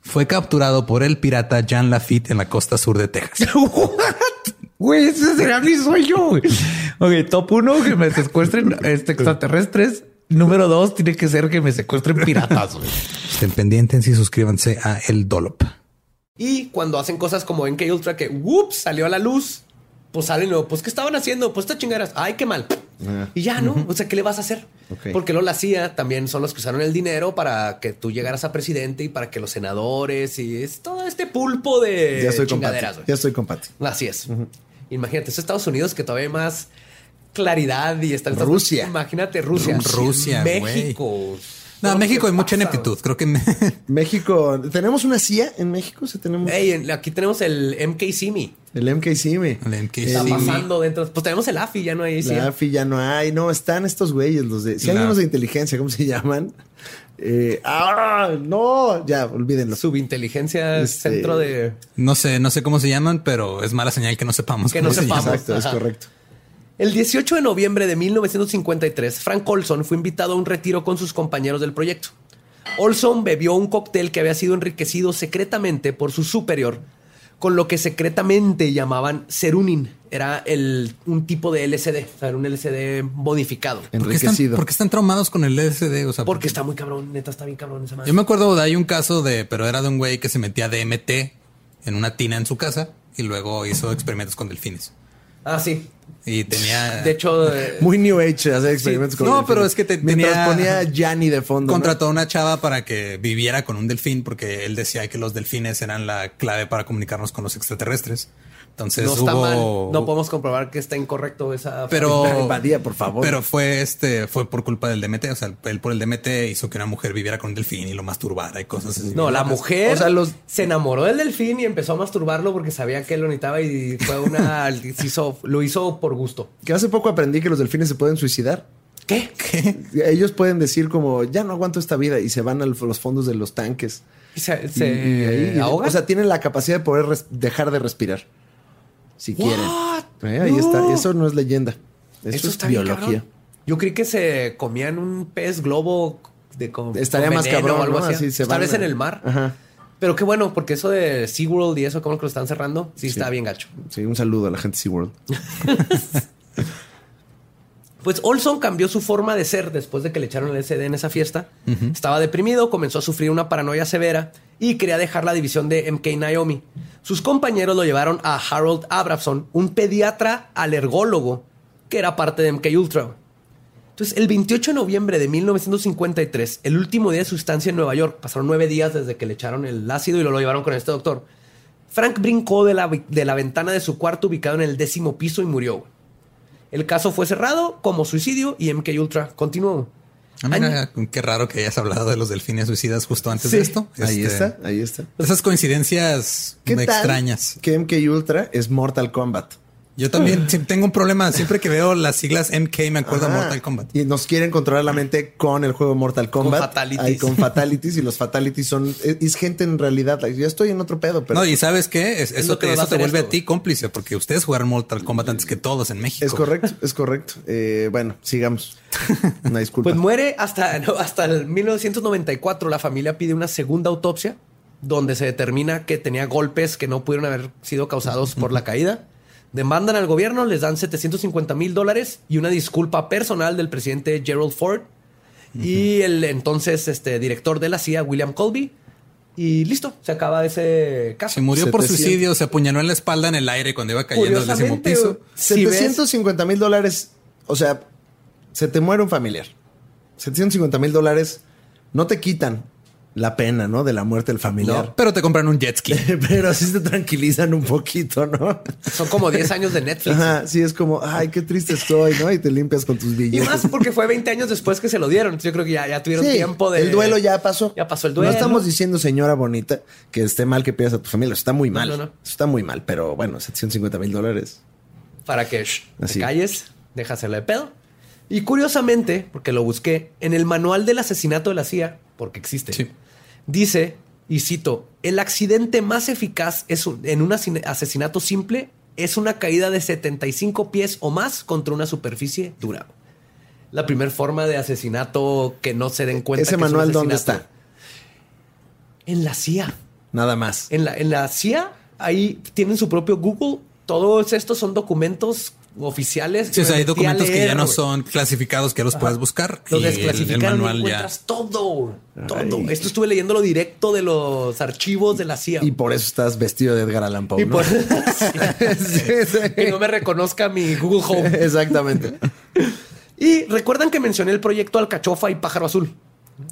[SPEAKER 1] fue capturado por el pirata Jean Lafitte en la costa sur de Texas.
[SPEAKER 4] Güey, ese será mi sueño. güey. Ok, top uno, que me secuestren este, extraterrestres. Número dos, tiene que ser que me secuestren piratas.
[SPEAKER 1] Estén pendientes y suscríbanse a El Dollop.
[SPEAKER 2] Y cuando hacen cosas como en K Ultra que whoops, salió a la luz, pues salen, luego, pues ¿qué estaban haciendo? Pues estas chingaderas, ay, qué mal. Y ya, ¿no? O sea, ¿qué le vas a hacer? Porque luego la CIA también son los que usaron el dinero para que tú llegaras a presidente y para que los senadores y es todo este pulpo de
[SPEAKER 3] ya con Pati.
[SPEAKER 2] chingaderas.
[SPEAKER 3] Ya estoy con Pati.
[SPEAKER 2] Así es. Imagínate, es Estados Unidos que todavía hay más claridad y está
[SPEAKER 3] Rusia.
[SPEAKER 2] Imagínate Rusia.
[SPEAKER 1] Rusia.
[SPEAKER 2] México.
[SPEAKER 1] No, México hay mucha ineptitud. Creo que
[SPEAKER 3] México, ¿tenemos una CIA en México? Sí, tenemos
[SPEAKER 2] Ey, en- aquí tenemos el MK Simi.
[SPEAKER 3] el MKCIME.
[SPEAKER 1] El MK
[SPEAKER 2] Está
[SPEAKER 1] Sí.
[SPEAKER 2] pasando dentro. Pues tenemos el AFI, ya no hay. sí.
[SPEAKER 3] La AFI ya no hay. No, están estos güeyes, los de... Si hay unos de inteligencia, ¿cómo se llaman? Eh, ¡Ah! No, ya, olvídenlo.
[SPEAKER 2] Subinteligencia,
[SPEAKER 3] Este-
[SPEAKER 2] centro de.
[SPEAKER 1] no sé, no sé cómo se llaman, pero es mala señal que no sepamos.
[SPEAKER 2] Que
[SPEAKER 1] cómo
[SPEAKER 2] no
[SPEAKER 1] se
[SPEAKER 2] sepamos.
[SPEAKER 1] llaman.
[SPEAKER 3] Exacto, es correcto.
[SPEAKER 2] El 18 de noviembre de 1953, Frank Olson fue invitado a un retiro con sus compañeros del proyecto. Olson bebió un cóctel que había sido enriquecido secretamente por su superior, con lo que secretamente llamaban serunin. Era el, un tipo de LSD, o sea, era un LSD modificado.
[SPEAKER 1] ¿Por qué, están,
[SPEAKER 3] Enriquecido.
[SPEAKER 1] por qué están traumados con el LSD? O sea,
[SPEAKER 2] Porque está muy cabrón, neta, está bien cabrón esa madre.
[SPEAKER 1] Yo me acuerdo de hay un caso de, pero era de un güey que se metía DMT en una tina en su casa y luego hizo experimentos con delfines.
[SPEAKER 2] Ah, sí.
[SPEAKER 1] Y tenía.
[SPEAKER 2] De hecho, eh,
[SPEAKER 3] Muy New Age hacer experimentos con
[SPEAKER 1] No,
[SPEAKER 3] delfines.
[SPEAKER 1] pero es que te-
[SPEAKER 3] Mientras
[SPEAKER 1] tenía-
[SPEAKER 3] ponía Gianni de fondo.
[SPEAKER 1] contrató a una chava para que viviera con un delfín porque él decía que los delfines eran la clave para comunicarnos con los extraterrestres. Entonces
[SPEAKER 2] no está
[SPEAKER 1] hubo-
[SPEAKER 2] mal. No podemos comprobar que está incorrecto esa.
[SPEAKER 1] Pero
[SPEAKER 3] por favor.
[SPEAKER 1] Pero fue este, fue por culpa del DMT. O sea, él por el DMT hizo que una mujer viviera con un delfín y lo masturbara y cosas así.
[SPEAKER 2] No, la mujer
[SPEAKER 3] O sea, los-
[SPEAKER 2] se enamoró del delfín y empezó a masturbarlo porque sabía que él lo necesitaba y fue una. se hizo- lo hizo por gusto.
[SPEAKER 3] Que hace poco aprendí que los delfines se pueden suicidar.
[SPEAKER 2] ¿Qué?
[SPEAKER 3] Ellos pueden decir como, ya no aguanto esta vida y se van a los fondos de los tanques.
[SPEAKER 2] ¿Y ¿Se,
[SPEAKER 3] Y-
[SPEAKER 2] se
[SPEAKER 3] y ahí-
[SPEAKER 2] ahoga?
[SPEAKER 3] O sea, tienen la capacidad de poder dejar de respirar. Si quieren. Eh, ahí
[SPEAKER 2] No.
[SPEAKER 3] está. Eso no es leyenda. Eso,
[SPEAKER 2] Eso
[SPEAKER 3] es
[SPEAKER 2] está
[SPEAKER 3] biología.
[SPEAKER 2] Yo creí que se comían un pez globo de con,
[SPEAKER 3] Estaría
[SPEAKER 2] con
[SPEAKER 3] más cabrón,
[SPEAKER 2] o algo
[SPEAKER 3] ¿no?
[SPEAKER 2] así.
[SPEAKER 3] Así se
[SPEAKER 2] Tal vez en el mar.
[SPEAKER 3] Ajá.
[SPEAKER 2] Pero qué bueno, porque eso de SeaWorld y eso, como que lo están cerrando, sí, está bien gacho.
[SPEAKER 3] Sí, un saludo a la gente de SeaWorld.
[SPEAKER 2] Pues Olson cambió su forma de ser después de que le echaron el SD en esa fiesta. Estaba deprimido, comenzó a sufrir una paranoia severa y quería dejar la división de MK Naomi. Sus compañeros lo llevaron a Harold Abrahamson, un pediatra alergólogo que era parte de MK Ultra. Entonces, el 28 de noviembre de 1953, el último día de su estancia en Nueva York, pasaron nueve días desde que le echaron el ácido y lo, llevaron con este doctor. Frank brincó de la, de la ventana de su cuarto ubicado en el décimo piso y murió. El caso fue cerrado como suicidio y MK Ultra continuó.
[SPEAKER 1] Ah, mira, qué raro que hayas hablado de los delfines suicidas justo antes
[SPEAKER 3] Sí,
[SPEAKER 1] de esto.
[SPEAKER 3] Ahí
[SPEAKER 1] Este,
[SPEAKER 3] está, ahí está.
[SPEAKER 1] Esas coincidencias
[SPEAKER 3] ¿Qué tal
[SPEAKER 1] extrañas.
[SPEAKER 3] Que MK Ultra es Mortal Kombat.
[SPEAKER 1] Yo también tengo un problema. Siempre que veo las siglas MK me acuerdo
[SPEAKER 3] Ajá.
[SPEAKER 1] Mortal Kombat.
[SPEAKER 3] Y nos quieren controlar la mente con el juego Mortal Kombat.
[SPEAKER 2] fatalities.
[SPEAKER 3] Ahí con fatalities. y los fatalities son. Es, es gente en realidad. Yo estoy en otro pedo, pero.
[SPEAKER 1] no, y sabes qué? Es-
[SPEAKER 2] Es
[SPEAKER 1] eso te, eso
[SPEAKER 2] a
[SPEAKER 1] te vuelve
[SPEAKER 2] esto,
[SPEAKER 1] a ti cómplice porque ustedes jugaron Mortal Kombat antes que todos en México.
[SPEAKER 3] es correcto, es correcto. Eh, bueno, sigamos. Una disculpa.
[SPEAKER 2] Pues muere hasta, no, hasta el 1994. La familia pide una segunda autopsia donde se determina que tenía golpes que no pudieron haber sido causados por la caída. Demandan al gobierno, les dan 750 mil dólares y una disculpa personal del presidente Gerald Ford y el entonces este, director de la CIA, William Colby. Y listo, se acaba ese caso.
[SPEAKER 1] Se murió por
[SPEAKER 3] 700.
[SPEAKER 1] suicidio, se apuñaló en la espalda en el aire cuando iba cayendo al décimo piso.
[SPEAKER 2] si ves-
[SPEAKER 3] 750 mil dólares. O sea, se te muere un familiar. 750 mil dólares no te quitan la pena, ¿no? De la muerte del familiar.
[SPEAKER 1] Pero te compran un jet ski.
[SPEAKER 3] Pero sí te tranquilizan un poquito, ¿no?
[SPEAKER 2] Son como 10 años de Netflix.
[SPEAKER 3] Ajá, sí es como, ay, qué triste estoy, ¿no? Y te limpias con tus
[SPEAKER 2] Y
[SPEAKER 3] billetes.
[SPEAKER 2] más porque fue 20 años después que se lo dieron. Entonces yo creo que ya, ya tuvieron
[SPEAKER 3] Sí,
[SPEAKER 2] tiempo de.
[SPEAKER 3] El duelo ya pasó.
[SPEAKER 2] Ya pasó el duelo.
[SPEAKER 3] No estamos diciendo, señora bonita, que esté mal que pierdas a tu familia. Eso está muy mal.
[SPEAKER 2] No, no, no.
[SPEAKER 3] Eso está muy mal, pero bueno, 750 mil dólares.
[SPEAKER 2] Para que shh, te
[SPEAKER 3] Así.
[SPEAKER 2] calles, deja hacerle de pedo. Y curiosamente, porque lo busqué, en el manual del asesinato de la CIA, porque existe,
[SPEAKER 1] Sí.
[SPEAKER 2] dice, y cito, el accidente más eficaz es un- en un asesinato simple es una caída de 75 pies o más contra una superficie dura. La primera forma de asesinato que no se den cuenta.
[SPEAKER 3] ¿Ese
[SPEAKER 2] que es un
[SPEAKER 3] manual dónde está?
[SPEAKER 2] En la CIA.
[SPEAKER 3] Nada más.
[SPEAKER 2] En la, en la CIA, ahí tienen su propio Google. Todos estos son documentos oficiales.
[SPEAKER 1] Sí, o sea, hay documentos que ya no son clasificados, que ya los puedes buscar. El- el,
[SPEAKER 2] desclasificaron y
[SPEAKER 1] manual ya.
[SPEAKER 2] encuentras todo. Todo.
[SPEAKER 3] Ay.
[SPEAKER 2] Esto estuve leyéndolo directo de los archivos de la CIA.
[SPEAKER 3] Y por eso estás vestido de Edgar Allan Poe.
[SPEAKER 2] Y
[SPEAKER 3] ¿no?
[SPEAKER 2] por-
[SPEAKER 3] Sí, sí.
[SPEAKER 2] que no me reconozca mi Google Home.
[SPEAKER 3] Exactamente.
[SPEAKER 2] Y recuerdan que mencioné el proyecto Alcachofa y Pájaro Azul.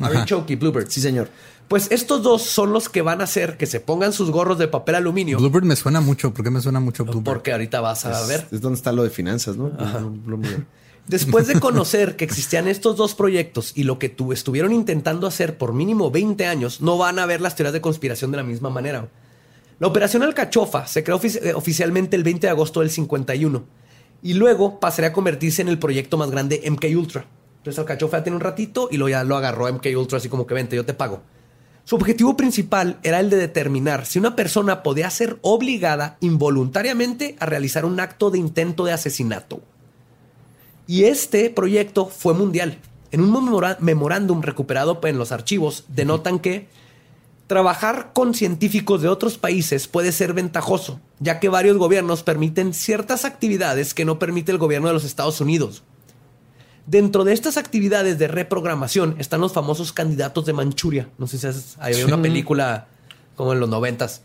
[SPEAKER 1] Ajá.
[SPEAKER 2] Artichoke y Bluebird.
[SPEAKER 3] Sí, señor.
[SPEAKER 2] Pues estos dos son los que van a hacer que se pongan sus gorros de papel aluminio.
[SPEAKER 1] Bluebird me suena mucho. ¿Por qué me suena mucho Bluebird?
[SPEAKER 2] Porque ahorita vas a ver.
[SPEAKER 3] Es donde está lo de finanzas, ¿no?
[SPEAKER 2] Después de conocer que existían estos dos proyectos y lo que tu- estuvieron intentando hacer por mínimo 20 años, no van a ver las teorías de conspiración de la misma manera. La operación Alcachofa se creó ofici- eh, oficialmente el 20 de agosto del 51 y luego pasaría a convertirse en el proyecto más grande MK Ultra. Entonces Alcachofa ya tiene un ratito y luego ya lo agarró MK Ultra así como que vente, yo te pago. Su objetivo principal era el de determinar si una persona podía ser obligada involuntariamente a realizar un acto de intento de asesinato. Y este proyecto fue mundial. En un memorándum recuperado en los archivos, denotan que trabajar con científicos de otros países puede ser ventajoso, ya que varios gobiernos permiten ciertas actividades que no permite el gobierno de los Estados Unidos. Dentro de estas actividades de reprogramación están los famosos candidatos de Manchuria. No sé si has- había una película como en los noventas.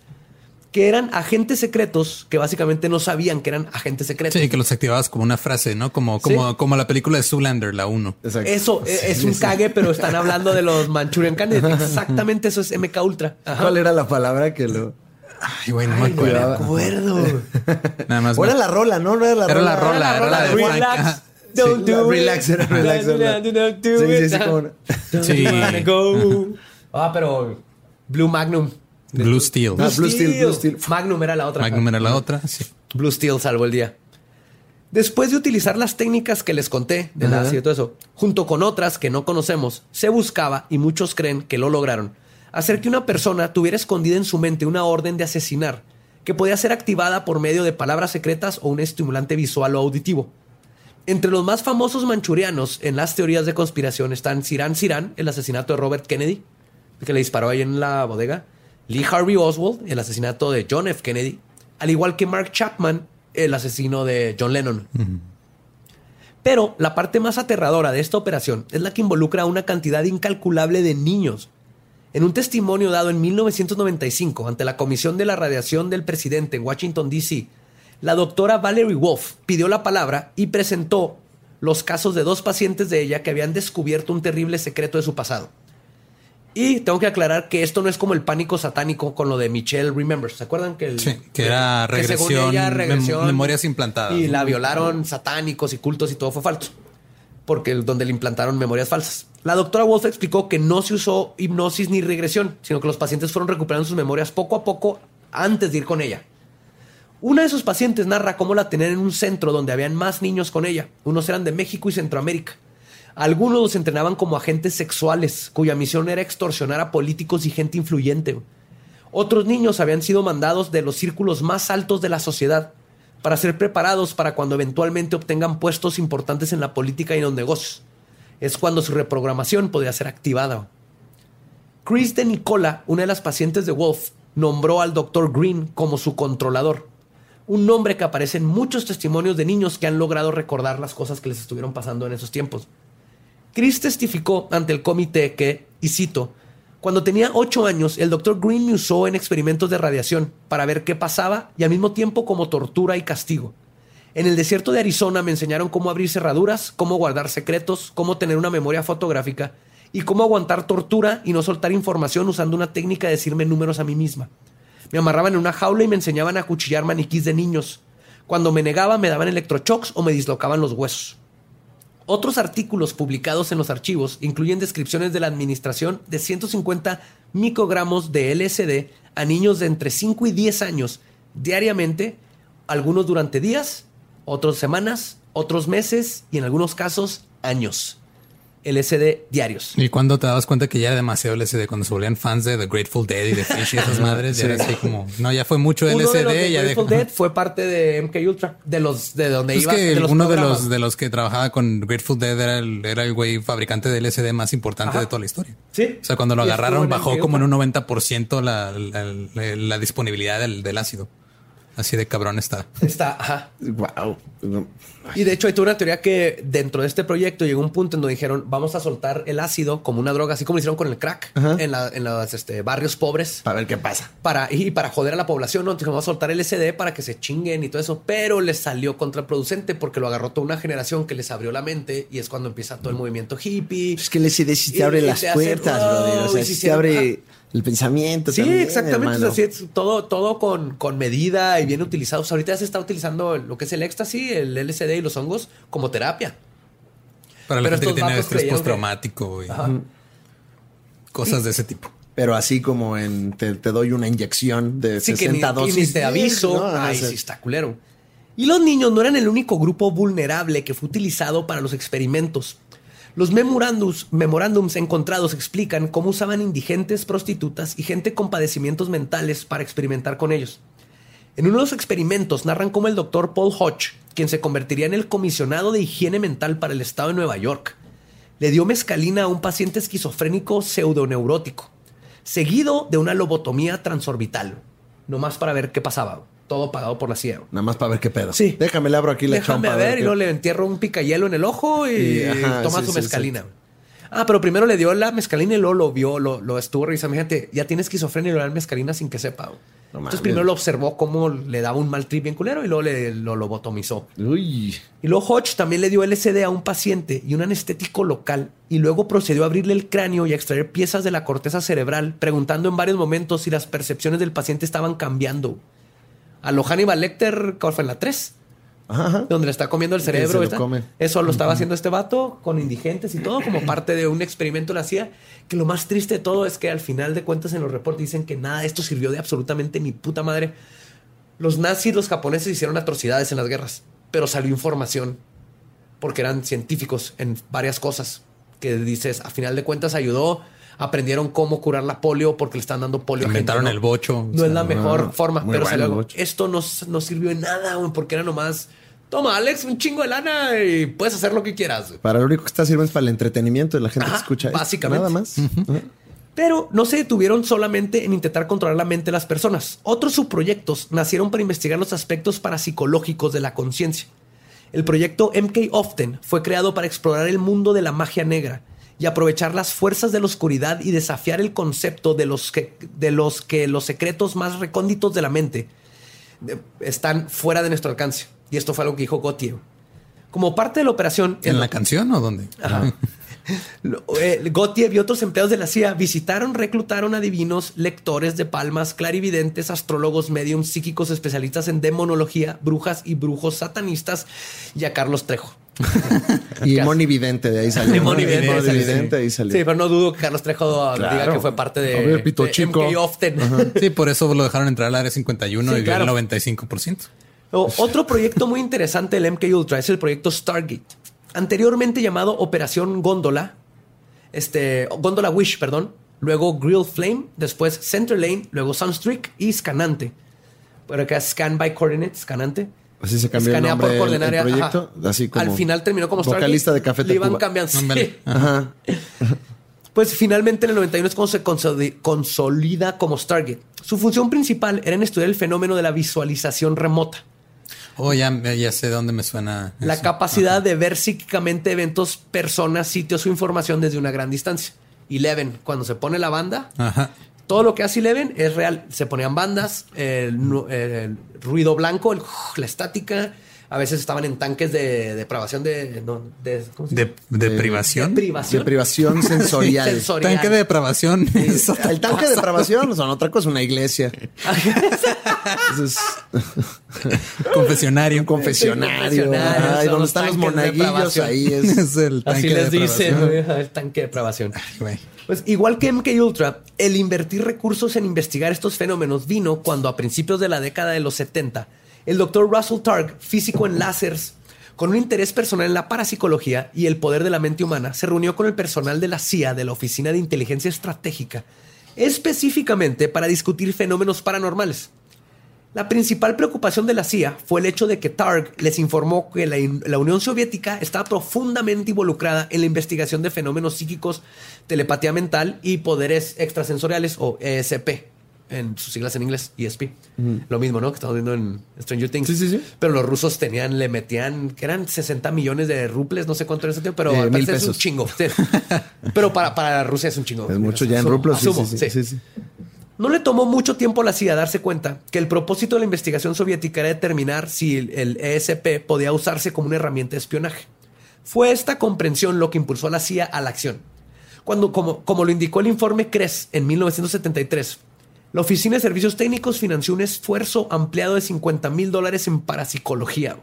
[SPEAKER 2] Que eran agentes secretos que básicamente no sabían que eran agentes secretos.
[SPEAKER 1] Sí, que los activabas como una frase, ¿no? Como, como,
[SPEAKER 2] Sí.
[SPEAKER 1] como la película de Zoolander, la 1.
[SPEAKER 3] Exacto.
[SPEAKER 2] Eso eh, es un cague, pero están hablando de los Manchurian Candidates. Exactamente eso es MK Ultra. Ajá.
[SPEAKER 3] ¿Cuál era la palabra que lo.
[SPEAKER 1] Ay, güey, no me
[SPEAKER 2] Ay, no me
[SPEAKER 1] acuerdo.
[SPEAKER 2] acuerdo.
[SPEAKER 1] Nada más.
[SPEAKER 3] O era la rola, ¿no? No era la
[SPEAKER 1] Era
[SPEAKER 3] rola.
[SPEAKER 1] la rola, era la de Frank.
[SPEAKER 2] Relax. Don't
[SPEAKER 3] Sí,
[SPEAKER 2] do
[SPEAKER 3] la-
[SPEAKER 2] it.
[SPEAKER 3] relax, era relax,
[SPEAKER 2] Don't do it, do
[SPEAKER 3] Sí, sí,
[SPEAKER 2] it.
[SPEAKER 3] sí,
[SPEAKER 2] go. Ah, pero Blue Magnum.
[SPEAKER 1] Blue Steel.
[SPEAKER 3] Ah, Blue Steel, Blue Steel.
[SPEAKER 2] Magnum era la otra.
[SPEAKER 1] Magnum era la otra. Sí.
[SPEAKER 2] Blue Steel salvó el día. Después de utilizar las técnicas que les conté
[SPEAKER 3] Ajá.
[SPEAKER 2] ácido y todo eso, junto con otras que no conocemos, se buscaba, y muchos creen que lo lograron, hacer que una persona tuviera escondida en su mente una orden de asesinar, que podía ser activada por medio de palabras secretas o un estimulante visual o auditivo. Entre los más famosos manchurianos en las teorías de conspiración están Siran Siran, el asesinato de Robert Kennedy, que le disparó ahí en la bodega, Lee Harvey Oswald, el asesinato de John F. Kennedy, al igual que Mark Chapman, el asesino de John Lennon. Pero la parte más aterradora de esta operación es la que involucra a una cantidad incalculable de niños. En un testimonio dado en 1995 ante la Comisión de la Radiación del Presidente en Washington, D.C., la doctora Valerie Wolf pidió la palabra y presentó los casos de dos pacientes de ella que habían descubierto un terrible secreto de su pasado. Y tengo que aclarar que esto no es como el pánico satánico con lo de Michelle Remembers. ¿Se acuerdan que, el-
[SPEAKER 1] Sí, que era
[SPEAKER 2] que según
[SPEAKER 1] regresión,
[SPEAKER 2] ella,
[SPEAKER 1] mem-
[SPEAKER 2] regresión
[SPEAKER 1] memorias implantadas.
[SPEAKER 2] Y la violaron satánicos y cultos y todo fue falso. Porque el- donde le implantaron memorias falsas. La doctora Wolf explicó que no se usó hipnosis ni regresión, sino que los pacientes fueron recuperando sus memorias poco a poco antes de ir con ella. Una de sus pacientes narra cómo la tenían en un centro donde habían más niños con ella. Unos eran de México y Centroamérica. Algunos los entrenaban como agentes sexuales, cuya misión era extorsionar a políticos y gente influyente. Otros niños habían sido mandados de los círculos más altos de la sociedad para ser preparados para cuando eventualmente obtengan puestos importantes en la política y en los negocios. Es cuando su reprogramación podría ser activada. Chris de Nicola, una de las pacientes de Wolf, nombró al Dr. Green como su controlador. Un nombre que aparece en muchos testimonios de niños que han logrado recordar las cosas que les estuvieron pasando en esos tiempos. Chris testificó ante el comité que, y cito, cuando tenía 8 años, el Dr. Green me usó en experimentos de radiación para ver qué pasaba y al mismo tiempo como tortura y castigo. En el desierto de Arizona me enseñaron cómo abrir cerraduras, cómo guardar secretos, cómo tener una memoria fotográfica y cómo aguantar tortura y no soltar información usando una técnica de decirme números a mí misma. Me amarraban en una jaula y me enseñaban a cuchillar maniquís de niños. Cuando me negaba me daban electroshocks o me dislocaban los huesos. Otros artículos publicados en los archivos incluyen descripciones de la administración de 150 microgramos de LSD a niños de entre 5 y 10 años diariamente, algunos durante días, otros semanas, otros meses y en algunos casos años. LSD diarios.
[SPEAKER 1] ¿Y cuando te dabas cuenta que ya era demasiado LSD? Cuando se volvían fans de The Grateful Dead y de Fish y esas madres, ya era así como, no, ya fue mucho
[SPEAKER 2] Uno
[SPEAKER 1] LSD.
[SPEAKER 2] de
[SPEAKER 1] ya
[SPEAKER 2] Grateful Dead fue parte de MK Ultra, de los de donde
[SPEAKER 1] Es
[SPEAKER 2] iba.
[SPEAKER 1] que
[SPEAKER 2] de los
[SPEAKER 1] uno de los, de los que trabajaba con Grateful Dead era el, era el güey fabricante de LSD más importante
[SPEAKER 2] Ajá.
[SPEAKER 1] de toda la historia.
[SPEAKER 2] Sí.
[SPEAKER 1] O sea, cuando lo agarraron bajó como en un 90% la, la, la- la disponibilidad del, del ácido. Así de cabrón está.
[SPEAKER 2] Está, ajá.
[SPEAKER 3] Wow.
[SPEAKER 2] Y de hecho hay toda una teoría que dentro de este proyecto llegó un punto en donde dijeron vamos a soltar el ácido como una droga, así como lo hicieron con el crack
[SPEAKER 3] Ajá.
[SPEAKER 2] en, la- en los este, barrios pobres.
[SPEAKER 3] Para ver qué pasa.
[SPEAKER 2] Para, y para joder a la población, ¿no? Entonces vamos a soltar el SD para que se chinguen y todo eso, pero les salió contraproducente porque lo agarró toda una generación que les abrió la mente y es cuando empieza todo el movimiento hippie.
[SPEAKER 3] Es que el SD sí te abre
[SPEAKER 2] y
[SPEAKER 3] las puertas, brother. O sea,
[SPEAKER 2] y
[SPEAKER 3] sí
[SPEAKER 2] se
[SPEAKER 3] te
[SPEAKER 2] hicieron-
[SPEAKER 3] abre el pensamiento.
[SPEAKER 2] Sí,
[SPEAKER 3] también,
[SPEAKER 2] exactamente.
[SPEAKER 3] hermano.
[SPEAKER 2] Así es, todo, todo con, con medida y bien utilizado. O sea, ahorita ya se está utilizando lo que es el éxtasis, el LSD y los hongos como terapia.
[SPEAKER 1] Para la
[SPEAKER 2] Pero
[SPEAKER 1] gente que tiene estrés postraumático y cosas de ese tipo.
[SPEAKER 3] Pero así como en te, te doy una inyección de
[SPEAKER 2] Sí, que ni,
[SPEAKER 3] 60
[SPEAKER 2] y ni
[SPEAKER 3] dosis.
[SPEAKER 2] te aviso.
[SPEAKER 3] No,
[SPEAKER 2] Ay,
[SPEAKER 3] sí,
[SPEAKER 2] está culero. Y los niños no eran el único grupo vulnerable que fue utilizado para los experimentos. Los memorándums encontrados explican cómo usaban indigentes, prostitutas y gente con padecimientos mentales para experimentar con ellos. En uno de los experimentos narran cómo el doctor Paul Hodge, quien se convertiría en el comisionado de higiene mental para el estado de Nueva York, le dio mescalina a un paciente esquizofrénico pseudoneurótico, seguido de una lobotomía transorbital, nomás para ver qué pasaba. Todo pagado por la CIA.
[SPEAKER 3] Nada más para ver qué pedo.
[SPEAKER 2] Sí.
[SPEAKER 3] Déjame le abro aquí la
[SPEAKER 2] Déjame
[SPEAKER 3] chompa.
[SPEAKER 2] ver, y
[SPEAKER 3] qué-
[SPEAKER 2] luego le entierro un picayelo en el ojo y,
[SPEAKER 3] Y, ajá,
[SPEAKER 2] toma
[SPEAKER 3] sí,
[SPEAKER 2] su
[SPEAKER 3] sí,
[SPEAKER 2] mezcalina. Ah, pero primero le dio la mezcalina y luego lo vio, lo, lo estuvo revisando. Fíjate, ya tiene esquizofrenia y le dan mezcalina sin que sepa.
[SPEAKER 3] No
[SPEAKER 2] Entonces primero lo observó cómo le daba un mal trip bien culero y luego le, lo lobotomizó.
[SPEAKER 3] Uy.
[SPEAKER 2] Y luego Hodge también le dio LSD a un paciente y un anestético local y luego procedió a abrirle el cráneo y a extraer piezas de la corteza cerebral, preguntando en varios momentos si las percepciones del paciente estaban cambiando. A lo Hannibal Lecter, ¿cuál fue en la 3?
[SPEAKER 3] Ajá, ajá.
[SPEAKER 2] Donde le está comiendo el
[SPEAKER 3] se
[SPEAKER 2] cerebro.
[SPEAKER 3] lo
[SPEAKER 2] ¿verdad?
[SPEAKER 3] come.
[SPEAKER 2] Eso lo estaba haciendo este vato con indigentes y todo, como parte de un experimento lo hacía. Que lo más triste de todo es que al final de cuentas en los reportes dicen que nada esto sirvió de absolutamente ni puta madre. Los nazis, los japoneses hicieron atrocidades en las guerras, pero salió información porque eran científicos en varias cosas que dices, a final de cuentas ayudó, aprendieron cómo curar la polio porque le están dando polio. a gente,
[SPEAKER 1] Inventaron
[SPEAKER 2] ¿no?
[SPEAKER 1] el bocho.
[SPEAKER 2] No
[SPEAKER 1] o
[SPEAKER 2] es la mejor
[SPEAKER 3] ah,
[SPEAKER 2] forma,
[SPEAKER 3] muy
[SPEAKER 2] pero
[SPEAKER 3] bueno
[SPEAKER 2] esto no, no sirvió de nada, güey, porque era nomás, toma Alex, un chingo de lana y puedes hacer lo que quieras. güey".
[SPEAKER 3] Para lo único que está sirve es para el entretenimiento de la gente
[SPEAKER 2] Ajá,
[SPEAKER 3] que escucha esto.
[SPEAKER 2] básicamente.
[SPEAKER 3] Nada más.
[SPEAKER 2] Pero no se detuvieron solamente en intentar controlar la mente de las personas. Otros subproyectos nacieron para investigar los aspectos parapsicológicos de la conciencia. El proyecto MK Often fue creado para explorar el mundo de la magia negra y aprovechar las fuerzas de la oscuridad y desafiar el concepto de los que, de los, que los secretos más recónditos de la mente eh, están fuera de nuestro alcance. Y esto fue algo que dijo Gautier. Como parte de la operación...
[SPEAKER 1] ¿En la canción o dónde?
[SPEAKER 2] Ajá. Eh, Gautier y otros empleados de la CIA visitaron, reclutaron adivinos, lectores de palmas, clarividentes, astrólogos, mediums, psíquicos especialistas en demonología, brujas y brujos satanistas y a Carlos Trejo.
[SPEAKER 3] Y. Moni Vidente de ahí salió.
[SPEAKER 2] De Moni Vidente,
[SPEAKER 3] Moni
[SPEAKER 2] sí,
[SPEAKER 3] ahí salió.
[SPEAKER 2] Sí, pero no dudo que Carlos Trejo
[SPEAKER 3] Claro.
[SPEAKER 2] diga que fue parte de,
[SPEAKER 3] A ver, pito
[SPEAKER 2] de
[SPEAKER 3] chico.
[SPEAKER 2] MK Often.
[SPEAKER 1] Sí, por eso lo dejaron entrar al área 51
[SPEAKER 2] Sí,
[SPEAKER 1] y vio
[SPEAKER 2] claro.
[SPEAKER 1] el 95%.
[SPEAKER 2] O- Otro proyecto muy interesante del MK Ultra es el proyecto Stargate, anteriormente llamado Operación Góndola, este, Góndola Wish, perdón, luego Grill Flame, después Center Lane, luego Sunstreak y Scanante. Pero acá Scan by Coordinates, Scanante.
[SPEAKER 3] Así se cambió el
[SPEAKER 2] Escanea
[SPEAKER 3] nombre
[SPEAKER 2] por coordenar.
[SPEAKER 3] del proyecto.
[SPEAKER 2] ajá.
[SPEAKER 3] Así como
[SPEAKER 2] Al final terminó como Stargate.
[SPEAKER 3] vocalista de Café
[SPEAKER 2] Le iban cambiando.
[SPEAKER 1] Ándale.
[SPEAKER 2] Sí.
[SPEAKER 3] Ajá.
[SPEAKER 2] Pues finalmente en el 91 es cuando se consoli- consolida como Stargate. Su función principal era en estudiar el fenómeno de la visualización remota.
[SPEAKER 1] Oh, ya, ya sé dónde me suena.
[SPEAKER 2] La
[SPEAKER 1] eso.
[SPEAKER 2] capacidad de ver psíquicamente eventos, personas, sitios o información desde una gran distancia. Eleven, cuando se pone la banda,
[SPEAKER 1] Ajá.
[SPEAKER 2] Todo lo que hace Eleven es real. Se ponían bandas, el, ruido blanco, el- la estática. A veces estaban en tanques de depravación de... no, de, ¿cómo se
[SPEAKER 1] De,
[SPEAKER 2] llama?
[SPEAKER 1] de
[SPEAKER 3] De-
[SPEAKER 1] privación.
[SPEAKER 3] De
[SPEAKER 2] privación.
[SPEAKER 3] privación sensorial.
[SPEAKER 2] Sensorial.
[SPEAKER 1] Tanque de depravación.
[SPEAKER 3] El tanque de
[SPEAKER 1] cosa.
[SPEAKER 3] depravación son otra cosa, una iglesia. Es
[SPEAKER 1] Confesionario.
[SPEAKER 3] un confesionario.
[SPEAKER 2] confesionario,
[SPEAKER 3] Ay,
[SPEAKER 2] los
[SPEAKER 3] están los
[SPEAKER 2] de
[SPEAKER 3] monaguillos, ahí es.
[SPEAKER 1] Es el tanque
[SPEAKER 2] Así
[SPEAKER 1] de
[SPEAKER 2] les dicen,
[SPEAKER 1] depravación.
[SPEAKER 2] güey, el tanque de depravación.
[SPEAKER 1] Güey.
[SPEAKER 2] Pues igual que MK Ultra, el invertir recursos en investigar estos fenómenos vino cuando a principios de la década de los 70, el doctor Russell Targ, físico en láseres, con un interés personal en la parapsicología y el poder de la mente humana, se reunió con el personal de la CIA, de la Oficina de Inteligencia Estratégica, específicamente para discutir fenómenos paranormales. La principal preocupación de la CIA fue el hecho de que Targ les informó que la, la Unión Soviética estaba profundamente involucrada en la investigación de fenómenos psíquicos, telepatía mental y poderes extrasensoriales o ESP, en sus siglas en inglés, ESP. Lo mismo, ¿no? Que estamos viendo en Stranger Things.
[SPEAKER 3] Sí, sí, sí.
[SPEAKER 2] Pero los rusos tenían, le metían, que eran 60 millones de ruples, no sé cuánto era ese tiempo, pero
[SPEAKER 3] Eh,
[SPEAKER 2] al
[SPEAKER 3] mil
[SPEAKER 2] parecer es un chingo. Pero para, para Rusia es un chingo.
[SPEAKER 3] Es mucho ya en sí, sí, sí, sí.
[SPEAKER 2] No le tomó mucho tiempo a la CIA darse cuenta que el propósito de la investigación soviética era determinar si el- ESP podía usarse como una herramienta de espionaje. Fue esta comprensión lo que impulsó a la CIA a la acción. Cuando, como, como lo indicó el informe CRES en 1973, la Oficina de Servicios Técnicos financió un esfuerzo ampliado de 50 mil dólares en parapsicología.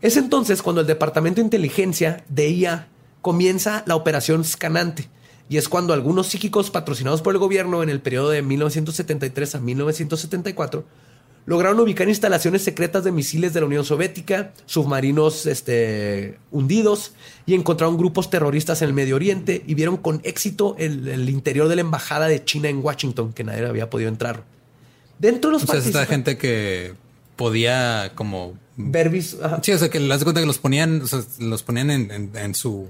[SPEAKER 2] Es entonces cuando el Departamento de Inteligencia, DIA, comienza la operación Scanante. Y es cuando algunos psíquicos patrocinados por el gobierno en el periodo de 1973 a 1974 lograron ubicar instalaciones secretas de misiles de la Unión Soviética, submarinos este, hundidos y encontraron grupos terroristas en el Medio Oriente y vieron con éxito el, el interior de la embajada de China en Washington, que nadie había podido entrar. Dentro de los
[SPEAKER 1] O sea, es esta gente que podía como...
[SPEAKER 2] ver.
[SPEAKER 1] Sí, o sea, que las de cuenta que los ponían, o sea, los ponían en, en- en su...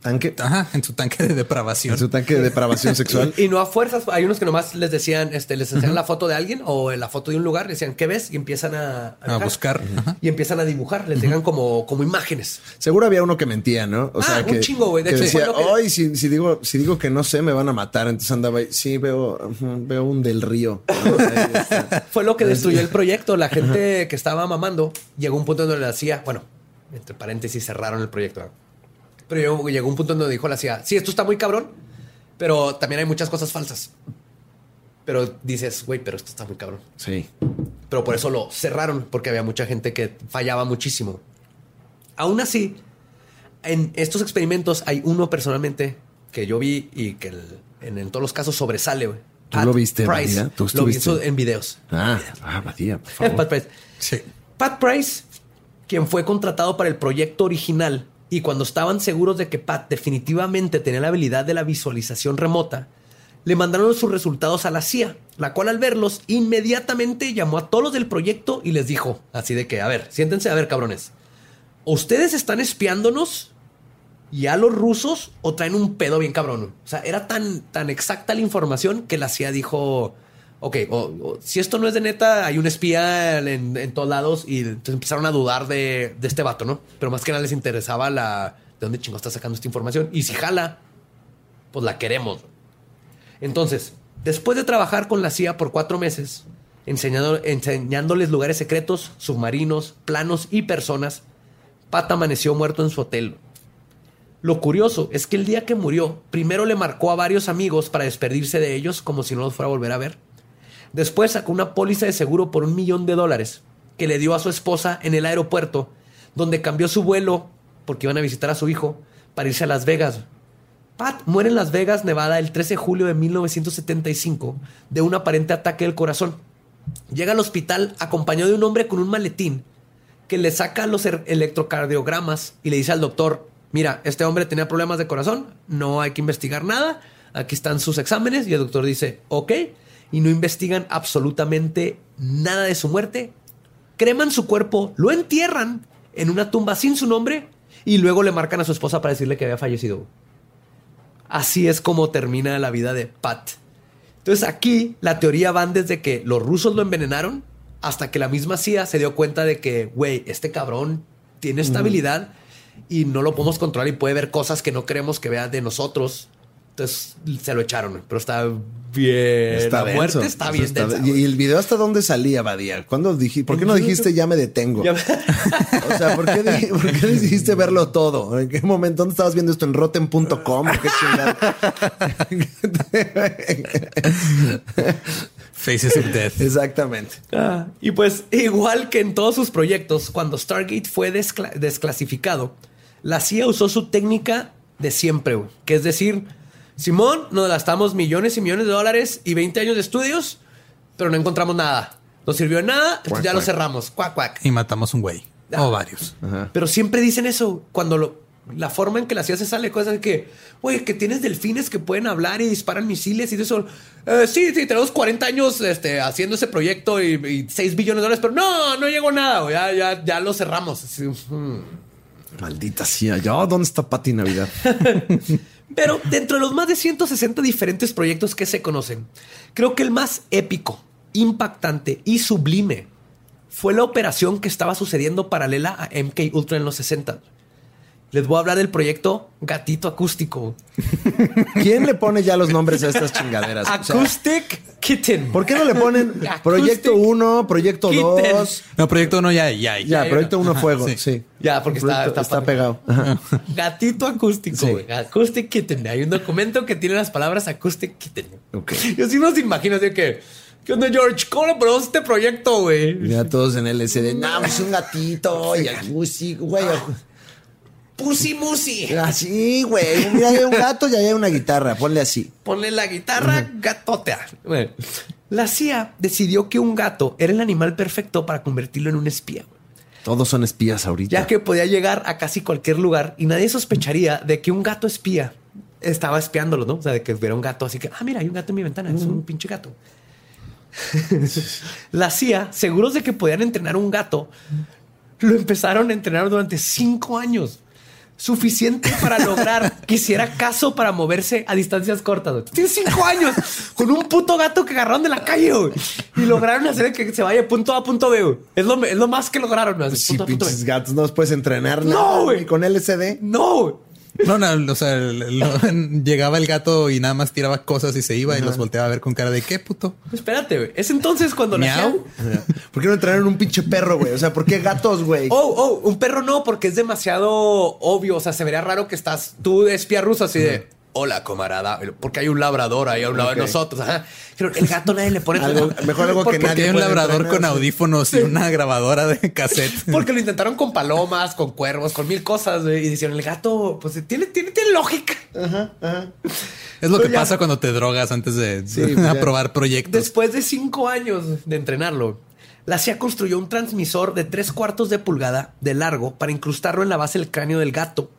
[SPEAKER 3] Tanque.
[SPEAKER 1] Ajá, en su tanque de depravación.
[SPEAKER 3] En su tanque de depravación sexual.
[SPEAKER 2] Y no a fuerzas, hay unos que nomás les decían, este, les enseñan la foto de alguien o la foto de un lugar, les decían, ¿qué ves? Y empiezan a,
[SPEAKER 1] A buscar.
[SPEAKER 2] Y empiezan a dibujar, les llegan como, como imágenes.
[SPEAKER 3] Seguro había uno que mentía, ¿no? O
[SPEAKER 2] Ah,
[SPEAKER 3] sea,
[SPEAKER 2] un
[SPEAKER 3] que,
[SPEAKER 2] chingo, güey. De
[SPEAKER 3] que
[SPEAKER 2] hecho,
[SPEAKER 3] decía,
[SPEAKER 2] que-
[SPEAKER 3] ay, si, si digo, si digo que no sé, me van a matar. Entonces andaba ahí, sí, veo, veo un del río. Está.
[SPEAKER 2] Fue lo que destruyó el proyecto. La gente que estaba mamando llegó a un punto donde le hacía, bueno, entre paréntesis cerraron el proyecto. Pero llegó, llegó un punto donde dijo la CIA, sí, esto está muy cabrón, pero también hay muchas cosas falsas. Pero dices, güey, pero esto está muy cabrón.
[SPEAKER 3] Sí.
[SPEAKER 2] Pero por eso lo cerraron, porque había mucha gente que fallaba muchísimo. Aún así, en estos experimentos hay uno personalmente que yo vi y que el- en, en todos los casos sobresale. güey.
[SPEAKER 3] ¿Tú
[SPEAKER 2] Pat
[SPEAKER 3] lo viste,
[SPEAKER 2] Price.
[SPEAKER 3] ¿Tú
[SPEAKER 2] lo vi en videos.
[SPEAKER 3] Ah, ah, Badía, por favor.
[SPEAKER 2] Pat Price.
[SPEAKER 1] Sí.
[SPEAKER 2] Pat Price, quien fue contratado para el proyecto original y cuando estaban seguros de que Pat definitivamente tenía la habilidad de la visualización remota, le mandaron sus resultados a la CIA, la cual al verlos inmediatamente llamó a todos los del proyecto y les dijo, así de que, a ver, siéntense a ver, cabrones, ¿ustedes están espiándonos y a los rusos o traen un pedo bien cabrón? O sea, era tan, tan exacta la información que la CIA dijo, ok, o- si esto no es de neta, hay un espía en, en todos lados y entonces empezaron a dudar de, de este vato, ¿no? Pero más que nada les interesaba la... ¿De dónde chingo está sacando esta información? Y si jala, pues la queremos. Entonces, después de trabajar con la CIA por cuatro meses, enseñando- enseñándoles lugares secretos, submarinos, planos y personas, Pat amaneció muerto en su hotel. Lo curioso es que el día que murió, primero le marcó a varios amigos para despedirse de ellos como si no los fuera a volver a ver. Después sacó una póliza de seguro por un millón de dólares que le dio a su esposa en el aeropuerto, donde cambió su vuelo porque iban a visitar a su hijo para irse a Las Vegas. Pat muere en Las Vegas, Nevada, el 13 de julio de 1975 de un aparente ataque del corazón. Llega al hospital acompañado de un hombre con un maletín que le saca los er- electrocardiogramas y le dice al doctor, mira, este hombre tenía problemas de corazón, no hay que investigar nada, aquí están sus exámenes y el doctor dice, ok, y no investigan absolutamente nada de su muerte, creman su cuerpo, lo entierran en una tumba sin su nombre y luego le marcan a su esposa para decirle que había fallecido. Así es como termina la vida de Pat. Entonces aquí la teoría van desde que los rusos lo envenenaron hasta que la misma CIA se dio cuenta de que, güey, este cabrón tiene esta habilidad y no lo podemos controlar y puede ver cosas que no queremos que vea de nosotros. Entonces se lo echaron, pero está bien. la
[SPEAKER 3] denso.
[SPEAKER 2] muerte está bien
[SPEAKER 3] está
[SPEAKER 2] densa.
[SPEAKER 3] ¿Y el video hasta dónde salía, Badía? ¿Cuándo dije, ¿Por qué no dijiste ya me detengo?
[SPEAKER 2] Ya-
[SPEAKER 3] O sea, ¿por qué, por qué decidiste verlo todo? ¿En qué momento? ¿Dónde estabas viendo esto? ¿En rotten.com?
[SPEAKER 1] Faces of Death.
[SPEAKER 3] Exactamente.
[SPEAKER 2] Ah, y pues, igual que en todos sus proyectos, cuando Stargate fue descla- desclasificado, la CIA usó su técnica de siempre, que es decir, Simón, nos gastamos millones y millones de dólares y 20 años de estudios, pero no encontramos nada. No sirvió de nada,
[SPEAKER 3] Cuac,
[SPEAKER 2] ya lo
[SPEAKER 3] cuac.
[SPEAKER 2] cerramos. Cuac, cuac.
[SPEAKER 1] Y matamos un güey.
[SPEAKER 2] Ah.
[SPEAKER 1] O varios.
[SPEAKER 2] Pero siempre dicen eso cuando lo, la forma en que la CIA se sale, cosas de que, güey, que tienes delfines que pueden hablar y disparan misiles y de eso. Eh, sí, sí, tenemos 40 años este, haciendo ese proyecto y, y 6 billones de dólares, pero no, no llegó nada, güey, ya, ya, ya lo cerramos. Así, mm.
[SPEAKER 3] Maldita CIA. Ya, ¿dónde está Pati Navidad?
[SPEAKER 2] Pero dentro de los más de 160 diferentes proyectos que se conocen, creo que el más épico, impactante y sublime fue la operación que estaba sucediendo paralela a MK Ultra en los 60. Les voy a hablar del proyecto Gatito Acústico.
[SPEAKER 3] ¿Quién le pone ya los nombres a estas chingaderas? O sea,
[SPEAKER 2] Acoustic Kitten.
[SPEAKER 3] ¿Por qué no le ponen
[SPEAKER 2] Acoustic
[SPEAKER 3] Proyecto 1, Proyecto
[SPEAKER 2] Kitten.
[SPEAKER 3] 2?
[SPEAKER 1] No, proyecto uno ya, ya,
[SPEAKER 3] Ya, Proyecto 1 Fuego.
[SPEAKER 1] sí.
[SPEAKER 3] Sí.
[SPEAKER 2] Ya, porque está-
[SPEAKER 3] Proyecto-
[SPEAKER 2] está-
[SPEAKER 3] pegado. Ajá.
[SPEAKER 2] Gatito acústico,
[SPEAKER 3] Sí.
[SPEAKER 2] güey. Acoustic Kitten. Hay un documento que tiene las palabras Acoustic Kitten.
[SPEAKER 3] Ok.
[SPEAKER 2] Yo sí nos imagino así que, ¿qué onda, George? ¿Cómo le ponemos este proyecto, güey?
[SPEAKER 3] Ya todos en LSD. No, pues un gatito y acústico, güey.
[SPEAKER 2] Pussy Musi.
[SPEAKER 3] Así, güey. Mira, hay un gato y ahí hay una guitarra. Ponle así.
[SPEAKER 2] Ponle la guitarra, gatotea. Bueno, la CIA decidió que un gato era el animal perfecto para convertirlo en un espía.
[SPEAKER 3] Todos son espías ahorita.
[SPEAKER 2] Ya que podía llegar a casi cualquier lugar y nadie sospecharía de que un gato espía estaba espiándolo, ¿no? O sea, de que hubiera un gato así que, ah, mira, hay un gato en mi ventana, es un pinche gato. la CIA, seguros de que podían entrenar un gato, lo empezaron a entrenar durante cinco años. Suficiente para lograr que hiciera caso para moverse a distancias cortas. güey. Tienes cinco años con un puto gato que agarraron de la calle y lograron hacer que se vaya punto A a punto B. Es lo, es lo más que lograron. Así,
[SPEAKER 3] Sí,
[SPEAKER 2] punto A, punto B.
[SPEAKER 3] pinches gatos, no los puedes entrenar.
[SPEAKER 2] No, güey.
[SPEAKER 3] Con LSD.
[SPEAKER 2] No.
[SPEAKER 1] No, no, o sea, lo- llegaba el gato y nada más tiraba cosas y se iba y los volteaba a ver con cara de qué puto.
[SPEAKER 2] Espérate, güey. Es entonces cuando.
[SPEAKER 1] Miau.
[SPEAKER 3] ¿Por qué no entrenaron un pinche perro, güey? O sea, ¿por qué gatos, güey?
[SPEAKER 2] Oh, oh, un perro no, porque es demasiado obvio. O sea, se vería raro que estás tú de espía ruso así de hola, camarada, porque hay un labrador ahí a un lado de nosotros. Ajá. Pero el gato nadie le pone
[SPEAKER 3] Algo- mejor algo que nadie
[SPEAKER 1] Porque hay un labrador con audífonos y una grabadora de cassette.
[SPEAKER 2] Porque lo intentaron con palomas, con cuervos, con mil cosas. Y dijeron, el gato, pues tiene, tiene, tiene lógica.
[SPEAKER 1] Es lo
[SPEAKER 2] Pero
[SPEAKER 1] que
[SPEAKER 2] ya-
[SPEAKER 1] pasa cuando te drogas antes de
[SPEAKER 3] Sí, pues ya.
[SPEAKER 1] aprobar proyectos.
[SPEAKER 2] Después de cinco años de entrenarlo, la CIA construyó un transmisor de tres cuartos de pulgada de largo para incrustarlo en la base del cráneo del gato.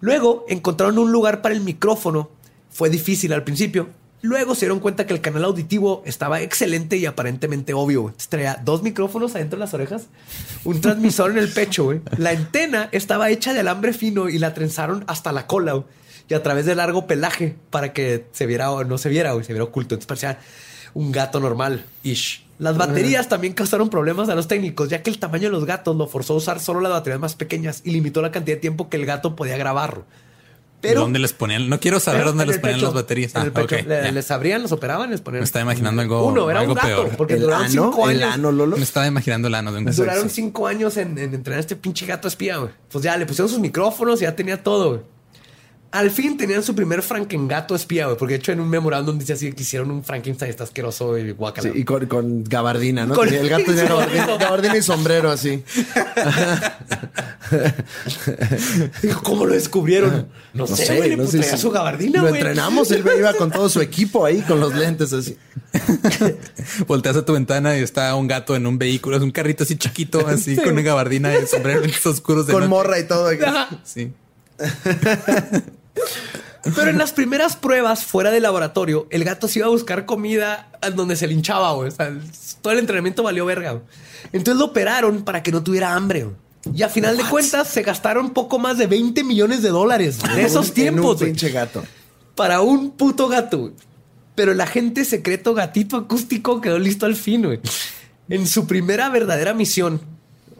[SPEAKER 2] Luego encontraron un lugar para el micrófono. Fue difícil al principio. Luego se dieron cuenta que el canal auditivo estaba excelente y aparentemente obvio. Traía dos micrófonos adentro de las orejas, un transmisor en el pecho. La antena estaba hecha de alambre fino y la trenzaron hasta la cola y a través de largo pelaje para que se viera o no se viera, güey, se viera oculto. Entonces parecía un gato normal. Ish. Las baterías también causaron problemas a los técnicos, ya que el tamaño de los gatos lo forzó a usar solo las baterías más pequeñas y limitó la cantidad de tiempo que el gato podía grabar. Pero
[SPEAKER 1] ¿Dónde les ponían? No quiero saber dónde les ponían
[SPEAKER 2] pecho,
[SPEAKER 1] las baterías. Ah,
[SPEAKER 2] Le- les abrían, los operaban, les ponían.
[SPEAKER 1] Me estaba imaginando algo-
[SPEAKER 2] Uno, era
[SPEAKER 1] algo
[SPEAKER 2] un gato,
[SPEAKER 1] peor.
[SPEAKER 2] porque
[SPEAKER 3] ¿El
[SPEAKER 2] duraron
[SPEAKER 3] ano?
[SPEAKER 2] cinco
[SPEAKER 3] ¿El
[SPEAKER 2] años.
[SPEAKER 3] ano, Lolo?
[SPEAKER 1] Me estaba imaginando el ano de un gato.
[SPEAKER 2] Duraron cinco años en, en entrenar a este pinche gato espía, güey. Pues ya le pusieron sus micrófonos y ya tenía todo, güey. Al fin tenían su primer Frankengato espía, güey. Porque de hecho en un memorándum dice así que hicieron un Frankenstein está asqueroso y guacala.
[SPEAKER 3] Sí, y con, con gabardina, ¿no?
[SPEAKER 2] Con-
[SPEAKER 3] el gato tenía gabardina, gabardina y sombrero así.
[SPEAKER 2] Dijo, ¿Cómo lo descubrieron? No, sé, güey.
[SPEAKER 3] no sé
[SPEAKER 2] su gabardina,
[SPEAKER 3] Lo
[SPEAKER 2] güey.
[SPEAKER 3] entrenamos, él iba con todo su equipo ahí, con los lentes así.
[SPEAKER 1] Volteas a tu ventana y está un gato en un vehículo, es un carrito así chiquito, así con una gabardina y sombrero lentes oscuros de
[SPEAKER 3] Con
[SPEAKER 1] noche.
[SPEAKER 3] morra y todo.
[SPEAKER 2] Ajá.
[SPEAKER 1] Sí.
[SPEAKER 2] Pero en las primeras pruebas fuera del laboratorio, el gato se iba a buscar comida donde se linchaba, güey. O sea, todo el entrenamiento valió verga. güey. Entonces lo operaron para que no tuviera hambre. güey. Y a final de cuentas se gastaron poco más de 20 millones de dólares de esos
[SPEAKER 3] En
[SPEAKER 2] tiempos
[SPEAKER 3] un
[SPEAKER 2] güey,
[SPEAKER 3] pinche gato.
[SPEAKER 2] para un puto gato. güey. Pero el agente secreto gatito acústico quedó listo al fin. güey. En su primera verdadera misión.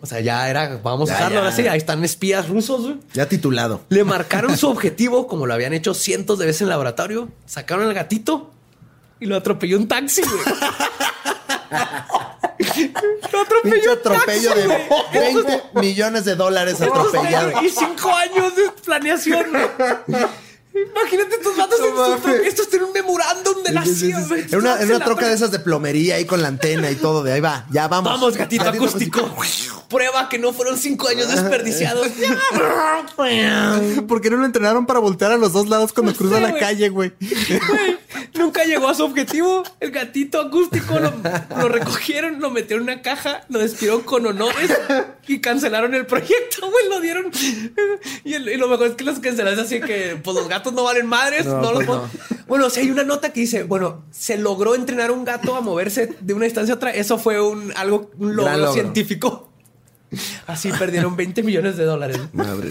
[SPEAKER 2] O sea, ya era, vamos a usarlo ahora sí. Ahí están espías rusos. güey.
[SPEAKER 3] Ya titulado.
[SPEAKER 2] Le marcaron su objetivo, como lo habían hecho cientos de veces en el laboratorio. Sacaron al gatito y lo atropelló un taxi, güey. lo atropelló
[SPEAKER 3] Pinche
[SPEAKER 2] un
[SPEAKER 3] atropello
[SPEAKER 2] taxi,
[SPEAKER 3] de
[SPEAKER 2] güey.
[SPEAKER 3] 20 millones de dólares atropellado.
[SPEAKER 2] Y cinco años de planeación, güey. Imagínate estos vatos
[SPEAKER 3] No
[SPEAKER 2] en. Estos tienen un memorándum de la
[SPEAKER 3] Sí, sí. En una, en una troca de esas de plomería ahí con la antena y todo. De ahí va, ya vamos.
[SPEAKER 2] Vamos, gatito, acústico. Prueba que no fueron cinco años desperdiciados.
[SPEAKER 1] ¿Por qué no lo entrenaron para voltear a los dos lados cuando
[SPEAKER 2] No
[SPEAKER 1] cruza
[SPEAKER 2] sé,
[SPEAKER 1] la calle, güey?
[SPEAKER 2] Güey, Nunca llegó a su objetivo. El gatito acústico lo, lo recogieron, lo metieron en una caja, lo despidieron con honores y cancelaron el proyecto, güey. Lo dieron. Y, el- y lo mejor es que los cancelaron así que pues los gatos no valen madres.
[SPEAKER 3] No,
[SPEAKER 2] No, los
[SPEAKER 3] pues
[SPEAKER 2] Bueno, si hay una nota que dice, bueno, se logró entrenar un gato a moverse de una distancia a otra. Eso fue un algo, un logro,
[SPEAKER 3] Gran logro.
[SPEAKER 2] científico. Así perdieron 20 millones de dólares.
[SPEAKER 3] Madre.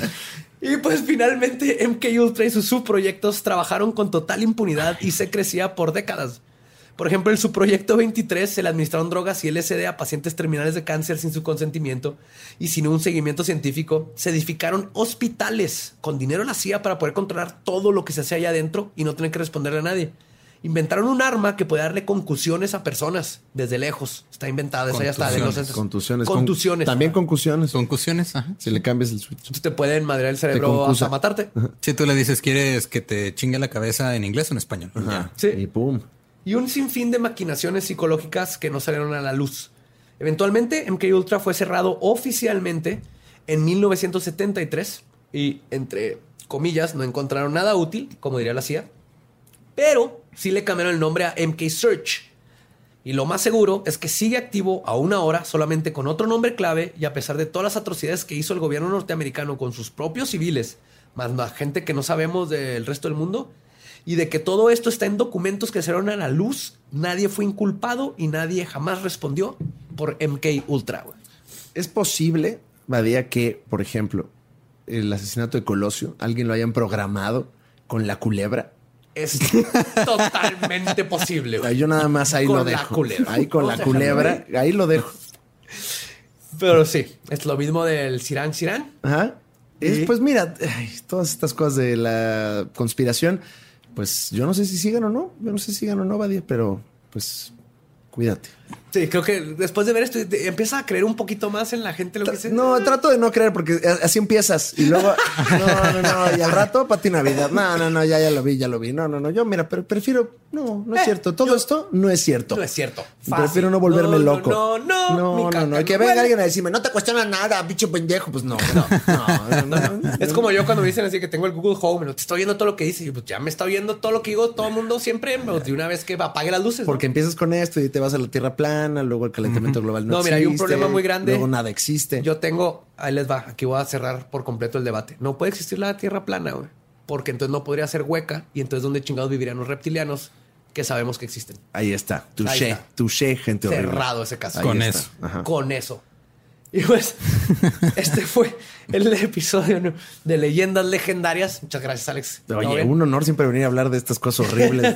[SPEAKER 2] Y pues finalmente MK Ultra y sus subproyectos trabajaron con total impunidad y se crecía por décadas. Por ejemplo, en su proyecto 23 se le administraron drogas y LSD a pacientes terminales de cáncer sin su consentimiento y sin un seguimiento científico. Se edificaron hospitales con dinero de la CIA para poder controlar todo lo que se hacía allá adentro y no tener que responderle a nadie. Inventaron un arma que puede darle concusiones a personas desde lejos. Está inventada, esa ya está. de
[SPEAKER 3] Contusiones. Con-
[SPEAKER 2] Contusiones.
[SPEAKER 3] También concusiones.
[SPEAKER 1] Concusiones, ajá.
[SPEAKER 3] Si le cambias el switch.
[SPEAKER 2] Entonces te pueden madrear el cerebro hasta matarte.
[SPEAKER 1] Si tú le dices, ¿quieres que te chingue la cabeza en inglés o en español? Ya.
[SPEAKER 2] Sí.
[SPEAKER 3] Y pum.
[SPEAKER 2] Y un sinfín de maquinaciones psicológicas que no salieron a la luz. Eventualmente, MK Ultra fue cerrado oficialmente en 1973 y entre comillas no encontraron nada útil, como diría la CIA, pero sí le cambiaron el nombre a MK Search. Y lo más seguro es que sigue activo aún ahora solamente con otro nombre clave y a pesar de todas las atrocidades que hizo el gobierno norteamericano con sus propios civiles, más la gente que no sabemos del resto del mundo, y de que todo esto está en documentos que salieron a la luz, nadie fue inculpado y nadie jamás respondió por MK Ultra. güey.
[SPEAKER 3] Es posible, Badía, que, por ejemplo, el asesinato de Colosio, alguien lo hayan programado con la culebra.
[SPEAKER 2] Es totalmente posible. güey.
[SPEAKER 3] Yo nada más ahí
[SPEAKER 2] Con
[SPEAKER 3] lo
[SPEAKER 2] la
[SPEAKER 3] dejo.
[SPEAKER 2] culebra.
[SPEAKER 3] Ahí con la culebra, ahí lo dejo.
[SPEAKER 2] Pero sí, es lo mismo del Sirán Sirán.
[SPEAKER 3] Ajá. Pues mira, ay, todas estas cosas de la conspiración, pues yo no sé si sigan o no. Yo no sé si sigan o no, Badía, pero pues cuídate.
[SPEAKER 2] Sí, creo que después de ver esto empieza a creer un poquito más en la gente lo que dice.
[SPEAKER 3] No, trato de no creer porque así empiezas y luego, no, no, no, y al rato Pati Navidad, no, no, no, ya, ya lo vi, ya lo vi, no, no, no, yo mira, pero prefiero, no, no es
[SPEAKER 2] Eh,
[SPEAKER 3] cierto, todo
[SPEAKER 2] yo-
[SPEAKER 3] esto no es cierto.
[SPEAKER 2] No es cierto. Fácil.
[SPEAKER 3] Prefiero no volverme
[SPEAKER 2] No, no,
[SPEAKER 3] loco.
[SPEAKER 2] No, no,
[SPEAKER 3] no, no,
[SPEAKER 2] caca
[SPEAKER 3] no, que
[SPEAKER 2] no
[SPEAKER 3] venga alguien a decirme, no te cuestiona nada, bicho pendejo, pues no, no, no, no, no.
[SPEAKER 2] Es como yo cuando me dicen así que tengo el Google Home, ¿no? te estoy viendo todo lo que dice. Y pues ya me está viendo todo lo que digo todo el mundo siempre, pues, de una vez que apague las luces. ¿no?
[SPEAKER 3] Porque empiezas con esto y te vas a la tierra plana, luego el calentamiento global no,
[SPEAKER 2] No, mira, hay un
[SPEAKER 3] existe,
[SPEAKER 2] problema muy grande.
[SPEAKER 3] Luego nada existe.
[SPEAKER 2] Yo tengo, ahí les va, aquí voy a cerrar por completo el debate. No puede existir la Tierra plana, güey. Porque entonces no podría ser hueca y entonces ¿dónde chingados vivirían los reptilianos que sabemos que existen?
[SPEAKER 3] Ahí está,
[SPEAKER 2] Ahí
[SPEAKER 3] touché,
[SPEAKER 2] está.
[SPEAKER 3] touché, gente horrible.
[SPEAKER 2] Cerrado ese caso.
[SPEAKER 3] Ahí
[SPEAKER 1] Con
[SPEAKER 3] está.
[SPEAKER 1] eso.
[SPEAKER 3] Ajá.
[SPEAKER 2] Con eso. Y pues, este fue el episodio de Leyendas Legendarias. Muchas gracias, Alex. ¿Todo
[SPEAKER 3] Oye, un honor siempre venir a hablar de estas cosas horribles.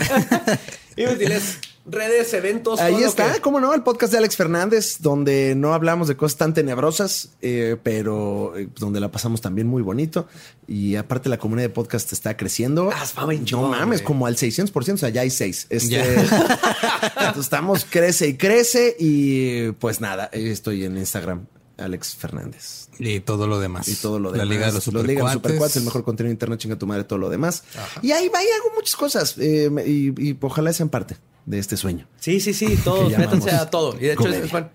[SPEAKER 2] Y diles, redes, eventos.
[SPEAKER 3] Ahí
[SPEAKER 2] todo lo
[SPEAKER 3] está,
[SPEAKER 2] que-
[SPEAKER 3] cómo no, el podcast de Alex Fernández, donde no hablamos de cosas tan tenebrosas, eh, pero eh, donde la pasamos también muy bonito. Y aparte la comunidad de podcast está creciendo.
[SPEAKER 2] Ah,
[SPEAKER 3] no mames, como al 600%, o sea, ya hay seis. Este,
[SPEAKER 1] Ya.
[SPEAKER 3] entonces, estamos, crece y crece. Y pues nada, eh, estoy en Instagram, Alex Fernández.
[SPEAKER 1] Y todo lo demás.
[SPEAKER 3] Y todo lo demás.
[SPEAKER 1] La Liga de los
[SPEAKER 3] Liga de los
[SPEAKER 1] Supercuates.
[SPEAKER 3] Supercuates, el mejor contenido internet, chinga tu madre, todo lo demás. Y ahí, ahí hago muchas cosas. eh, y, y ojalá sean parte de este sueño.
[SPEAKER 2] Sí, sí, sí, todos, métanse a todo. Y de hecho, es,
[SPEAKER 3] comedia.
[SPEAKER 2] es bueno,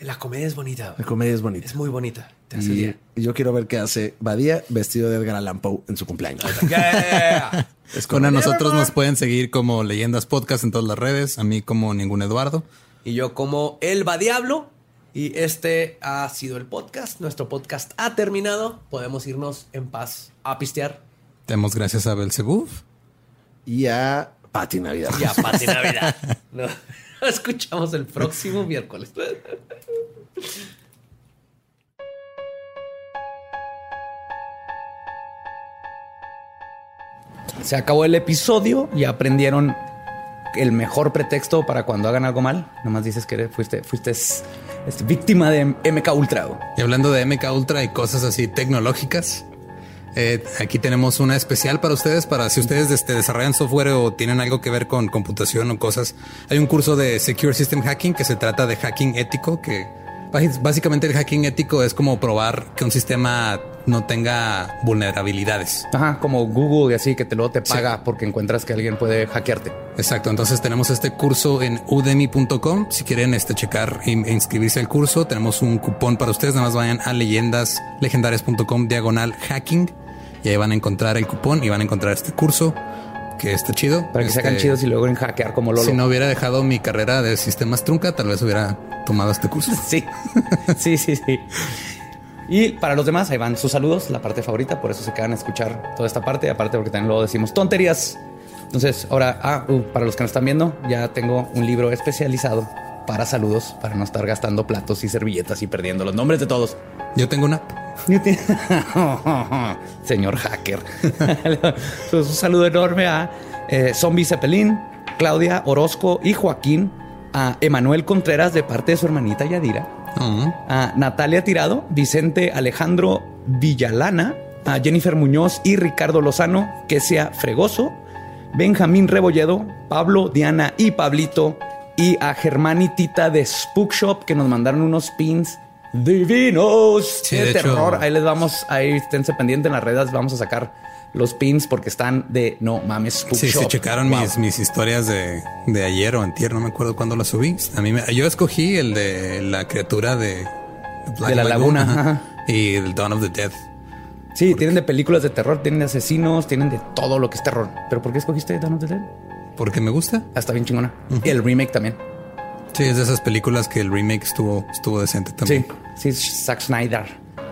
[SPEAKER 2] la comedia es bonita.
[SPEAKER 3] La comedia es bonita.
[SPEAKER 2] Es muy bonita. Te hace
[SPEAKER 3] Y,
[SPEAKER 2] día.
[SPEAKER 3] y yo quiero ver qué hace Badía vestido de Edgar Allan Poe en su cumpleaños.
[SPEAKER 2] Yeah.
[SPEAKER 3] Es
[SPEAKER 1] Bueno, a
[SPEAKER 3] como-
[SPEAKER 1] nosotros nos pueden seguir como Leyendas Podcast en todas las redes. A mí como ningún Eduardo.
[SPEAKER 2] Y yo como El Va Diablo. Y este ha sido el podcast. Nuestro podcast ha terminado. Podemos irnos en paz a pistear.
[SPEAKER 1] Demos gracias a Belzebub.
[SPEAKER 3] Y a Pati Navidad.
[SPEAKER 2] Y a Pati Navidad. Nos escuchamos el próximo miércoles.
[SPEAKER 4] Se acabó el episodio y aprendieron el mejor pretexto para cuando hagan algo mal. Nomás dices que fuiste, fuiste es- víctima de MK Ultra.
[SPEAKER 1] Y hablando de MK Ultra y cosas así tecnológicas, eh, aquí tenemos una especial para ustedes, para si ustedes este, desarrollan software o tienen algo que ver con computación o cosas. Hay un curso de Secure System Hacking que se trata de hacking ético, que básicamente el hacking ético es como probar que un sistema no tenga vulnerabilidades.
[SPEAKER 4] Ajá, como Google y así que te luego te paga porque encuentras que alguien puede hackearte.
[SPEAKER 1] Exacto, entonces tenemos este curso en udemy.com. Si quieren este, checar e inscribirse al curso, tenemos un cupón para ustedes. Nada más vayan a leyendaslegendarias.com diagonal hacking y ahí van a encontrar el cupón y van a encontrar este curso que está chido.
[SPEAKER 4] Para que se hagan
[SPEAKER 1] Este,
[SPEAKER 4] chidos y luego en hackear como Lolo.
[SPEAKER 1] Si no hubiera dejado mi carrera de sistemas trunca, tal vez hubiera tomado este curso.
[SPEAKER 4] Sí, sí, sí, sí. Y para los demás, ahí van sus saludos, la parte favorita, por eso se quedan a escuchar toda esta parte, aparte porque también luego decimos tonterías. Entonces, ahora, ah, uh, para los que nos están viendo, ya tengo un libro especializado para saludos, para no estar gastando platos y servilletas y perdiendo los nombres de todos.
[SPEAKER 1] Yo tengo una.
[SPEAKER 4] Señor hacker. un saludo enorme a eh, Zombie Zeppelin, Claudia Orozco y Joaquín, a Emanuel Contreras de parte de su hermanita Yadira, a Natalia Tirado, Vicente Alejandro Villalana, a Jennifer Muñoz y Ricardo Lozano, que sea Fregoso, Benjamín Rebolledo, Pablo, Diana y Pablito, y a Germán y Tita de Spook Shop, que nos mandaron unos pins divinos
[SPEAKER 1] Sí,
[SPEAKER 4] de,
[SPEAKER 1] de hecho-
[SPEAKER 4] terror. Ahí les vamos, ahí esténse pendientes en las redes, vamos a sacar los pins porque están de no mames
[SPEAKER 1] Sí,
[SPEAKER 4] Shop.
[SPEAKER 1] sí, checaron
[SPEAKER 4] Wow.
[SPEAKER 1] mis, mis historias de, de ayer o antier, no me acuerdo cuándo las subí. A mí me- yo escogí el de la criatura de Black
[SPEAKER 4] De la
[SPEAKER 1] Lagoon,
[SPEAKER 4] laguna,
[SPEAKER 1] ajá, y el Dawn of the Dead.
[SPEAKER 4] Sí, tienen de películas de terror, tienen de asesinos, tienen de todo lo que es terror. ¿Pero por qué escogiste Dawn of the Dead?
[SPEAKER 1] Porque me gusta.
[SPEAKER 4] Ah, está bien chingona. Y el remake también.
[SPEAKER 1] Sí, es de esas películas que el remake estuvo, estuvo decente también.
[SPEAKER 4] Sí, sí, Zack Snyder.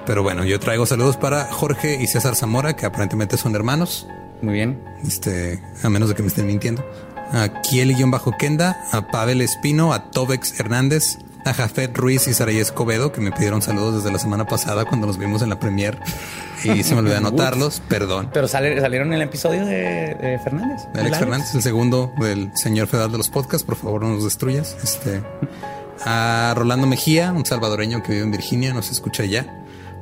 [SPEAKER 1] Pero bueno, yo traigo saludos para Jorge y César Zamora, que aparentemente son hermanos.
[SPEAKER 4] Muy bien.
[SPEAKER 1] Este, a menos de que me estén mintiendo. A Kieli-Kenda, a Pavel Espino, a Tobex Hernández, a Jafet Ruiz y Saray Escobedo, que me pidieron saludos desde la semana pasada cuando nos vimos en la premier y se me olvidó anotarlos. Perdón.
[SPEAKER 4] Pero sale- salieron en el episodio de, de Fernández.
[SPEAKER 1] De Alex Fernández, el segundo del señor federal de los podcasts. Por favor, no nos destruyas. Este, a Rolando Mejía, un salvadoreño que vive en Virginia, nos escucha ya.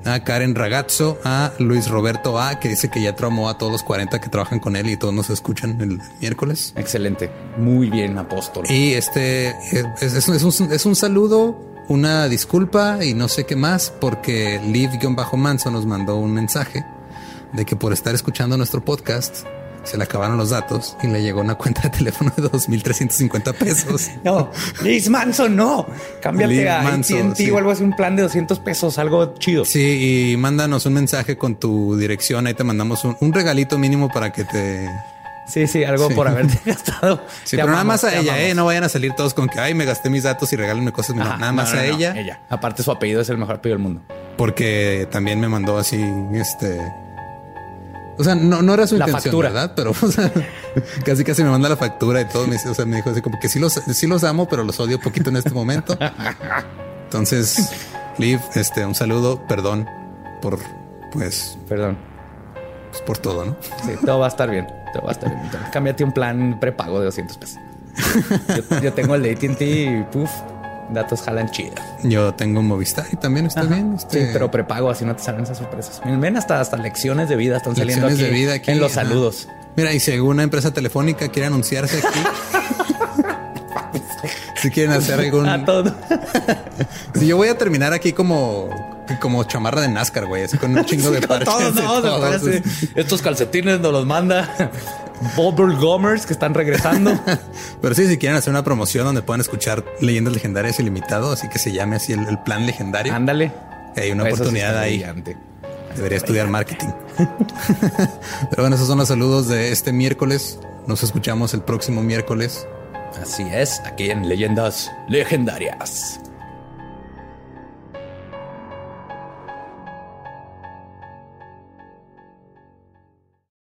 [SPEAKER 1] A Karen Ragazzo, a Luis Roberto A, que dice que ya traumó a todos los 40 que trabajan con él y todos nos escuchan el miércoles.
[SPEAKER 4] Excelente. Muy bien, apóstol.
[SPEAKER 1] Y este eh, es, es un- es un, es un saludo, una disculpa y no sé qué más, porque Liv-Manso nos mandó un mensaje de que por estar escuchando nuestro podcast se le acabaron los datos y le llegó una cuenta de teléfono de 2.350 pesos.
[SPEAKER 4] No, Liz Manson, no. Cámbiate
[SPEAKER 1] Liz
[SPEAKER 4] a AT&T
[SPEAKER 1] sí.
[SPEAKER 4] o algo así, un plan de 200 pesos, algo chido.
[SPEAKER 1] Sí, y mándanos un mensaje con tu dirección. Ahí te mandamos un, un regalito mínimo para que te.
[SPEAKER 4] Sí, sí, algo
[SPEAKER 1] Sí.
[SPEAKER 4] por haberte gastado.
[SPEAKER 1] Sí, pero nada más a ella, eh. No vayan a salir todos con que ay, me gasté mis datos y regálenme cosas.
[SPEAKER 4] Ajá,
[SPEAKER 1] nada
[SPEAKER 4] no,
[SPEAKER 1] más
[SPEAKER 4] no,
[SPEAKER 1] a
[SPEAKER 4] no,
[SPEAKER 1] ella.
[SPEAKER 4] Ella. Aparte, su apellido es el mejor apellido del mundo.
[SPEAKER 1] porque también me mandó así, este. O sea, no, no era su
[SPEAKER 4] La
[SPEAKER 1] intención,
[SPEAKER 4] factura.
[SPEAKER 1] ¿verdad? Pero o sea, casi casi me manda la factura y todo. Me, dice- o sea, me dijo así como que sí los, sí los amo, pero los odio poquito en este momento. Entonces, Liv, este, un saludo, perdón por, pues,
[SPEAKER 4] Perdón.
[SPEAKER 1] pues, por todo, ¿no?
[SPEAKER 4] Sí, todo va a estar bien. Todo va a estar bien. Entonces, Cámbiate un plan prepago de 200 pesos. Yo, yo tengo el de AT&T y puf, datos jalan chido.
[SPEAKER 1] Yo tengo Movistar y también está bien.
[SPEAKER 4] Sí,
[SPEAKER 1] Este,
[SPEAKER 4] pero prepago, así no te salen esas sorpresas. Miren, ven hasta, hasta lecciones de vida están saliendo
[SPEAKER 1] lecciones
[SPEAKER 4] aquí,
[SPEAKER 1] de vida aquí
[SPEAKER 4] en los
[SPEAKER 1] ajá.
[SPEAKER 4] saludos.
[SPEAKER 1] Mira, y si alguna empresa telefónica quiere anunciarse aquí, si quieren hacer algún,
[SPEAKER 4] A todo.
[SPEAKER 1] Si yo voy a terminar aquí como, como chamarra de NASCAR, güey, así con un chingo de parches.
[SPEAKER 4] Todos, no, se
[SPEAKER 1] todo.
[SPEAKER 4] parece. Estos calcetines nos los manda Bobber Gomers que están regresando.
[SPEAKER 1] Pero sí, si quieren hacer una promoción donde puedan escuchar leyendas legendarias ilimitado, así que se llame así el, el plan legendario.
[SPEAKER 4] Ándale.
[SPEAKER 1] Hay una
[SPEAKER 4] Eso
[SPEAKER 1] oportunidad ahí.
[SPEAKER 4] brillante.
[SPEAKER 1] Debería estudiar marketing. Pero bueno, esos son los saludos de este miércoles. Nos escuchamos el próximo miércoles.
[SPEAKER 4] Así es, aquí en Leyendas Legendarias.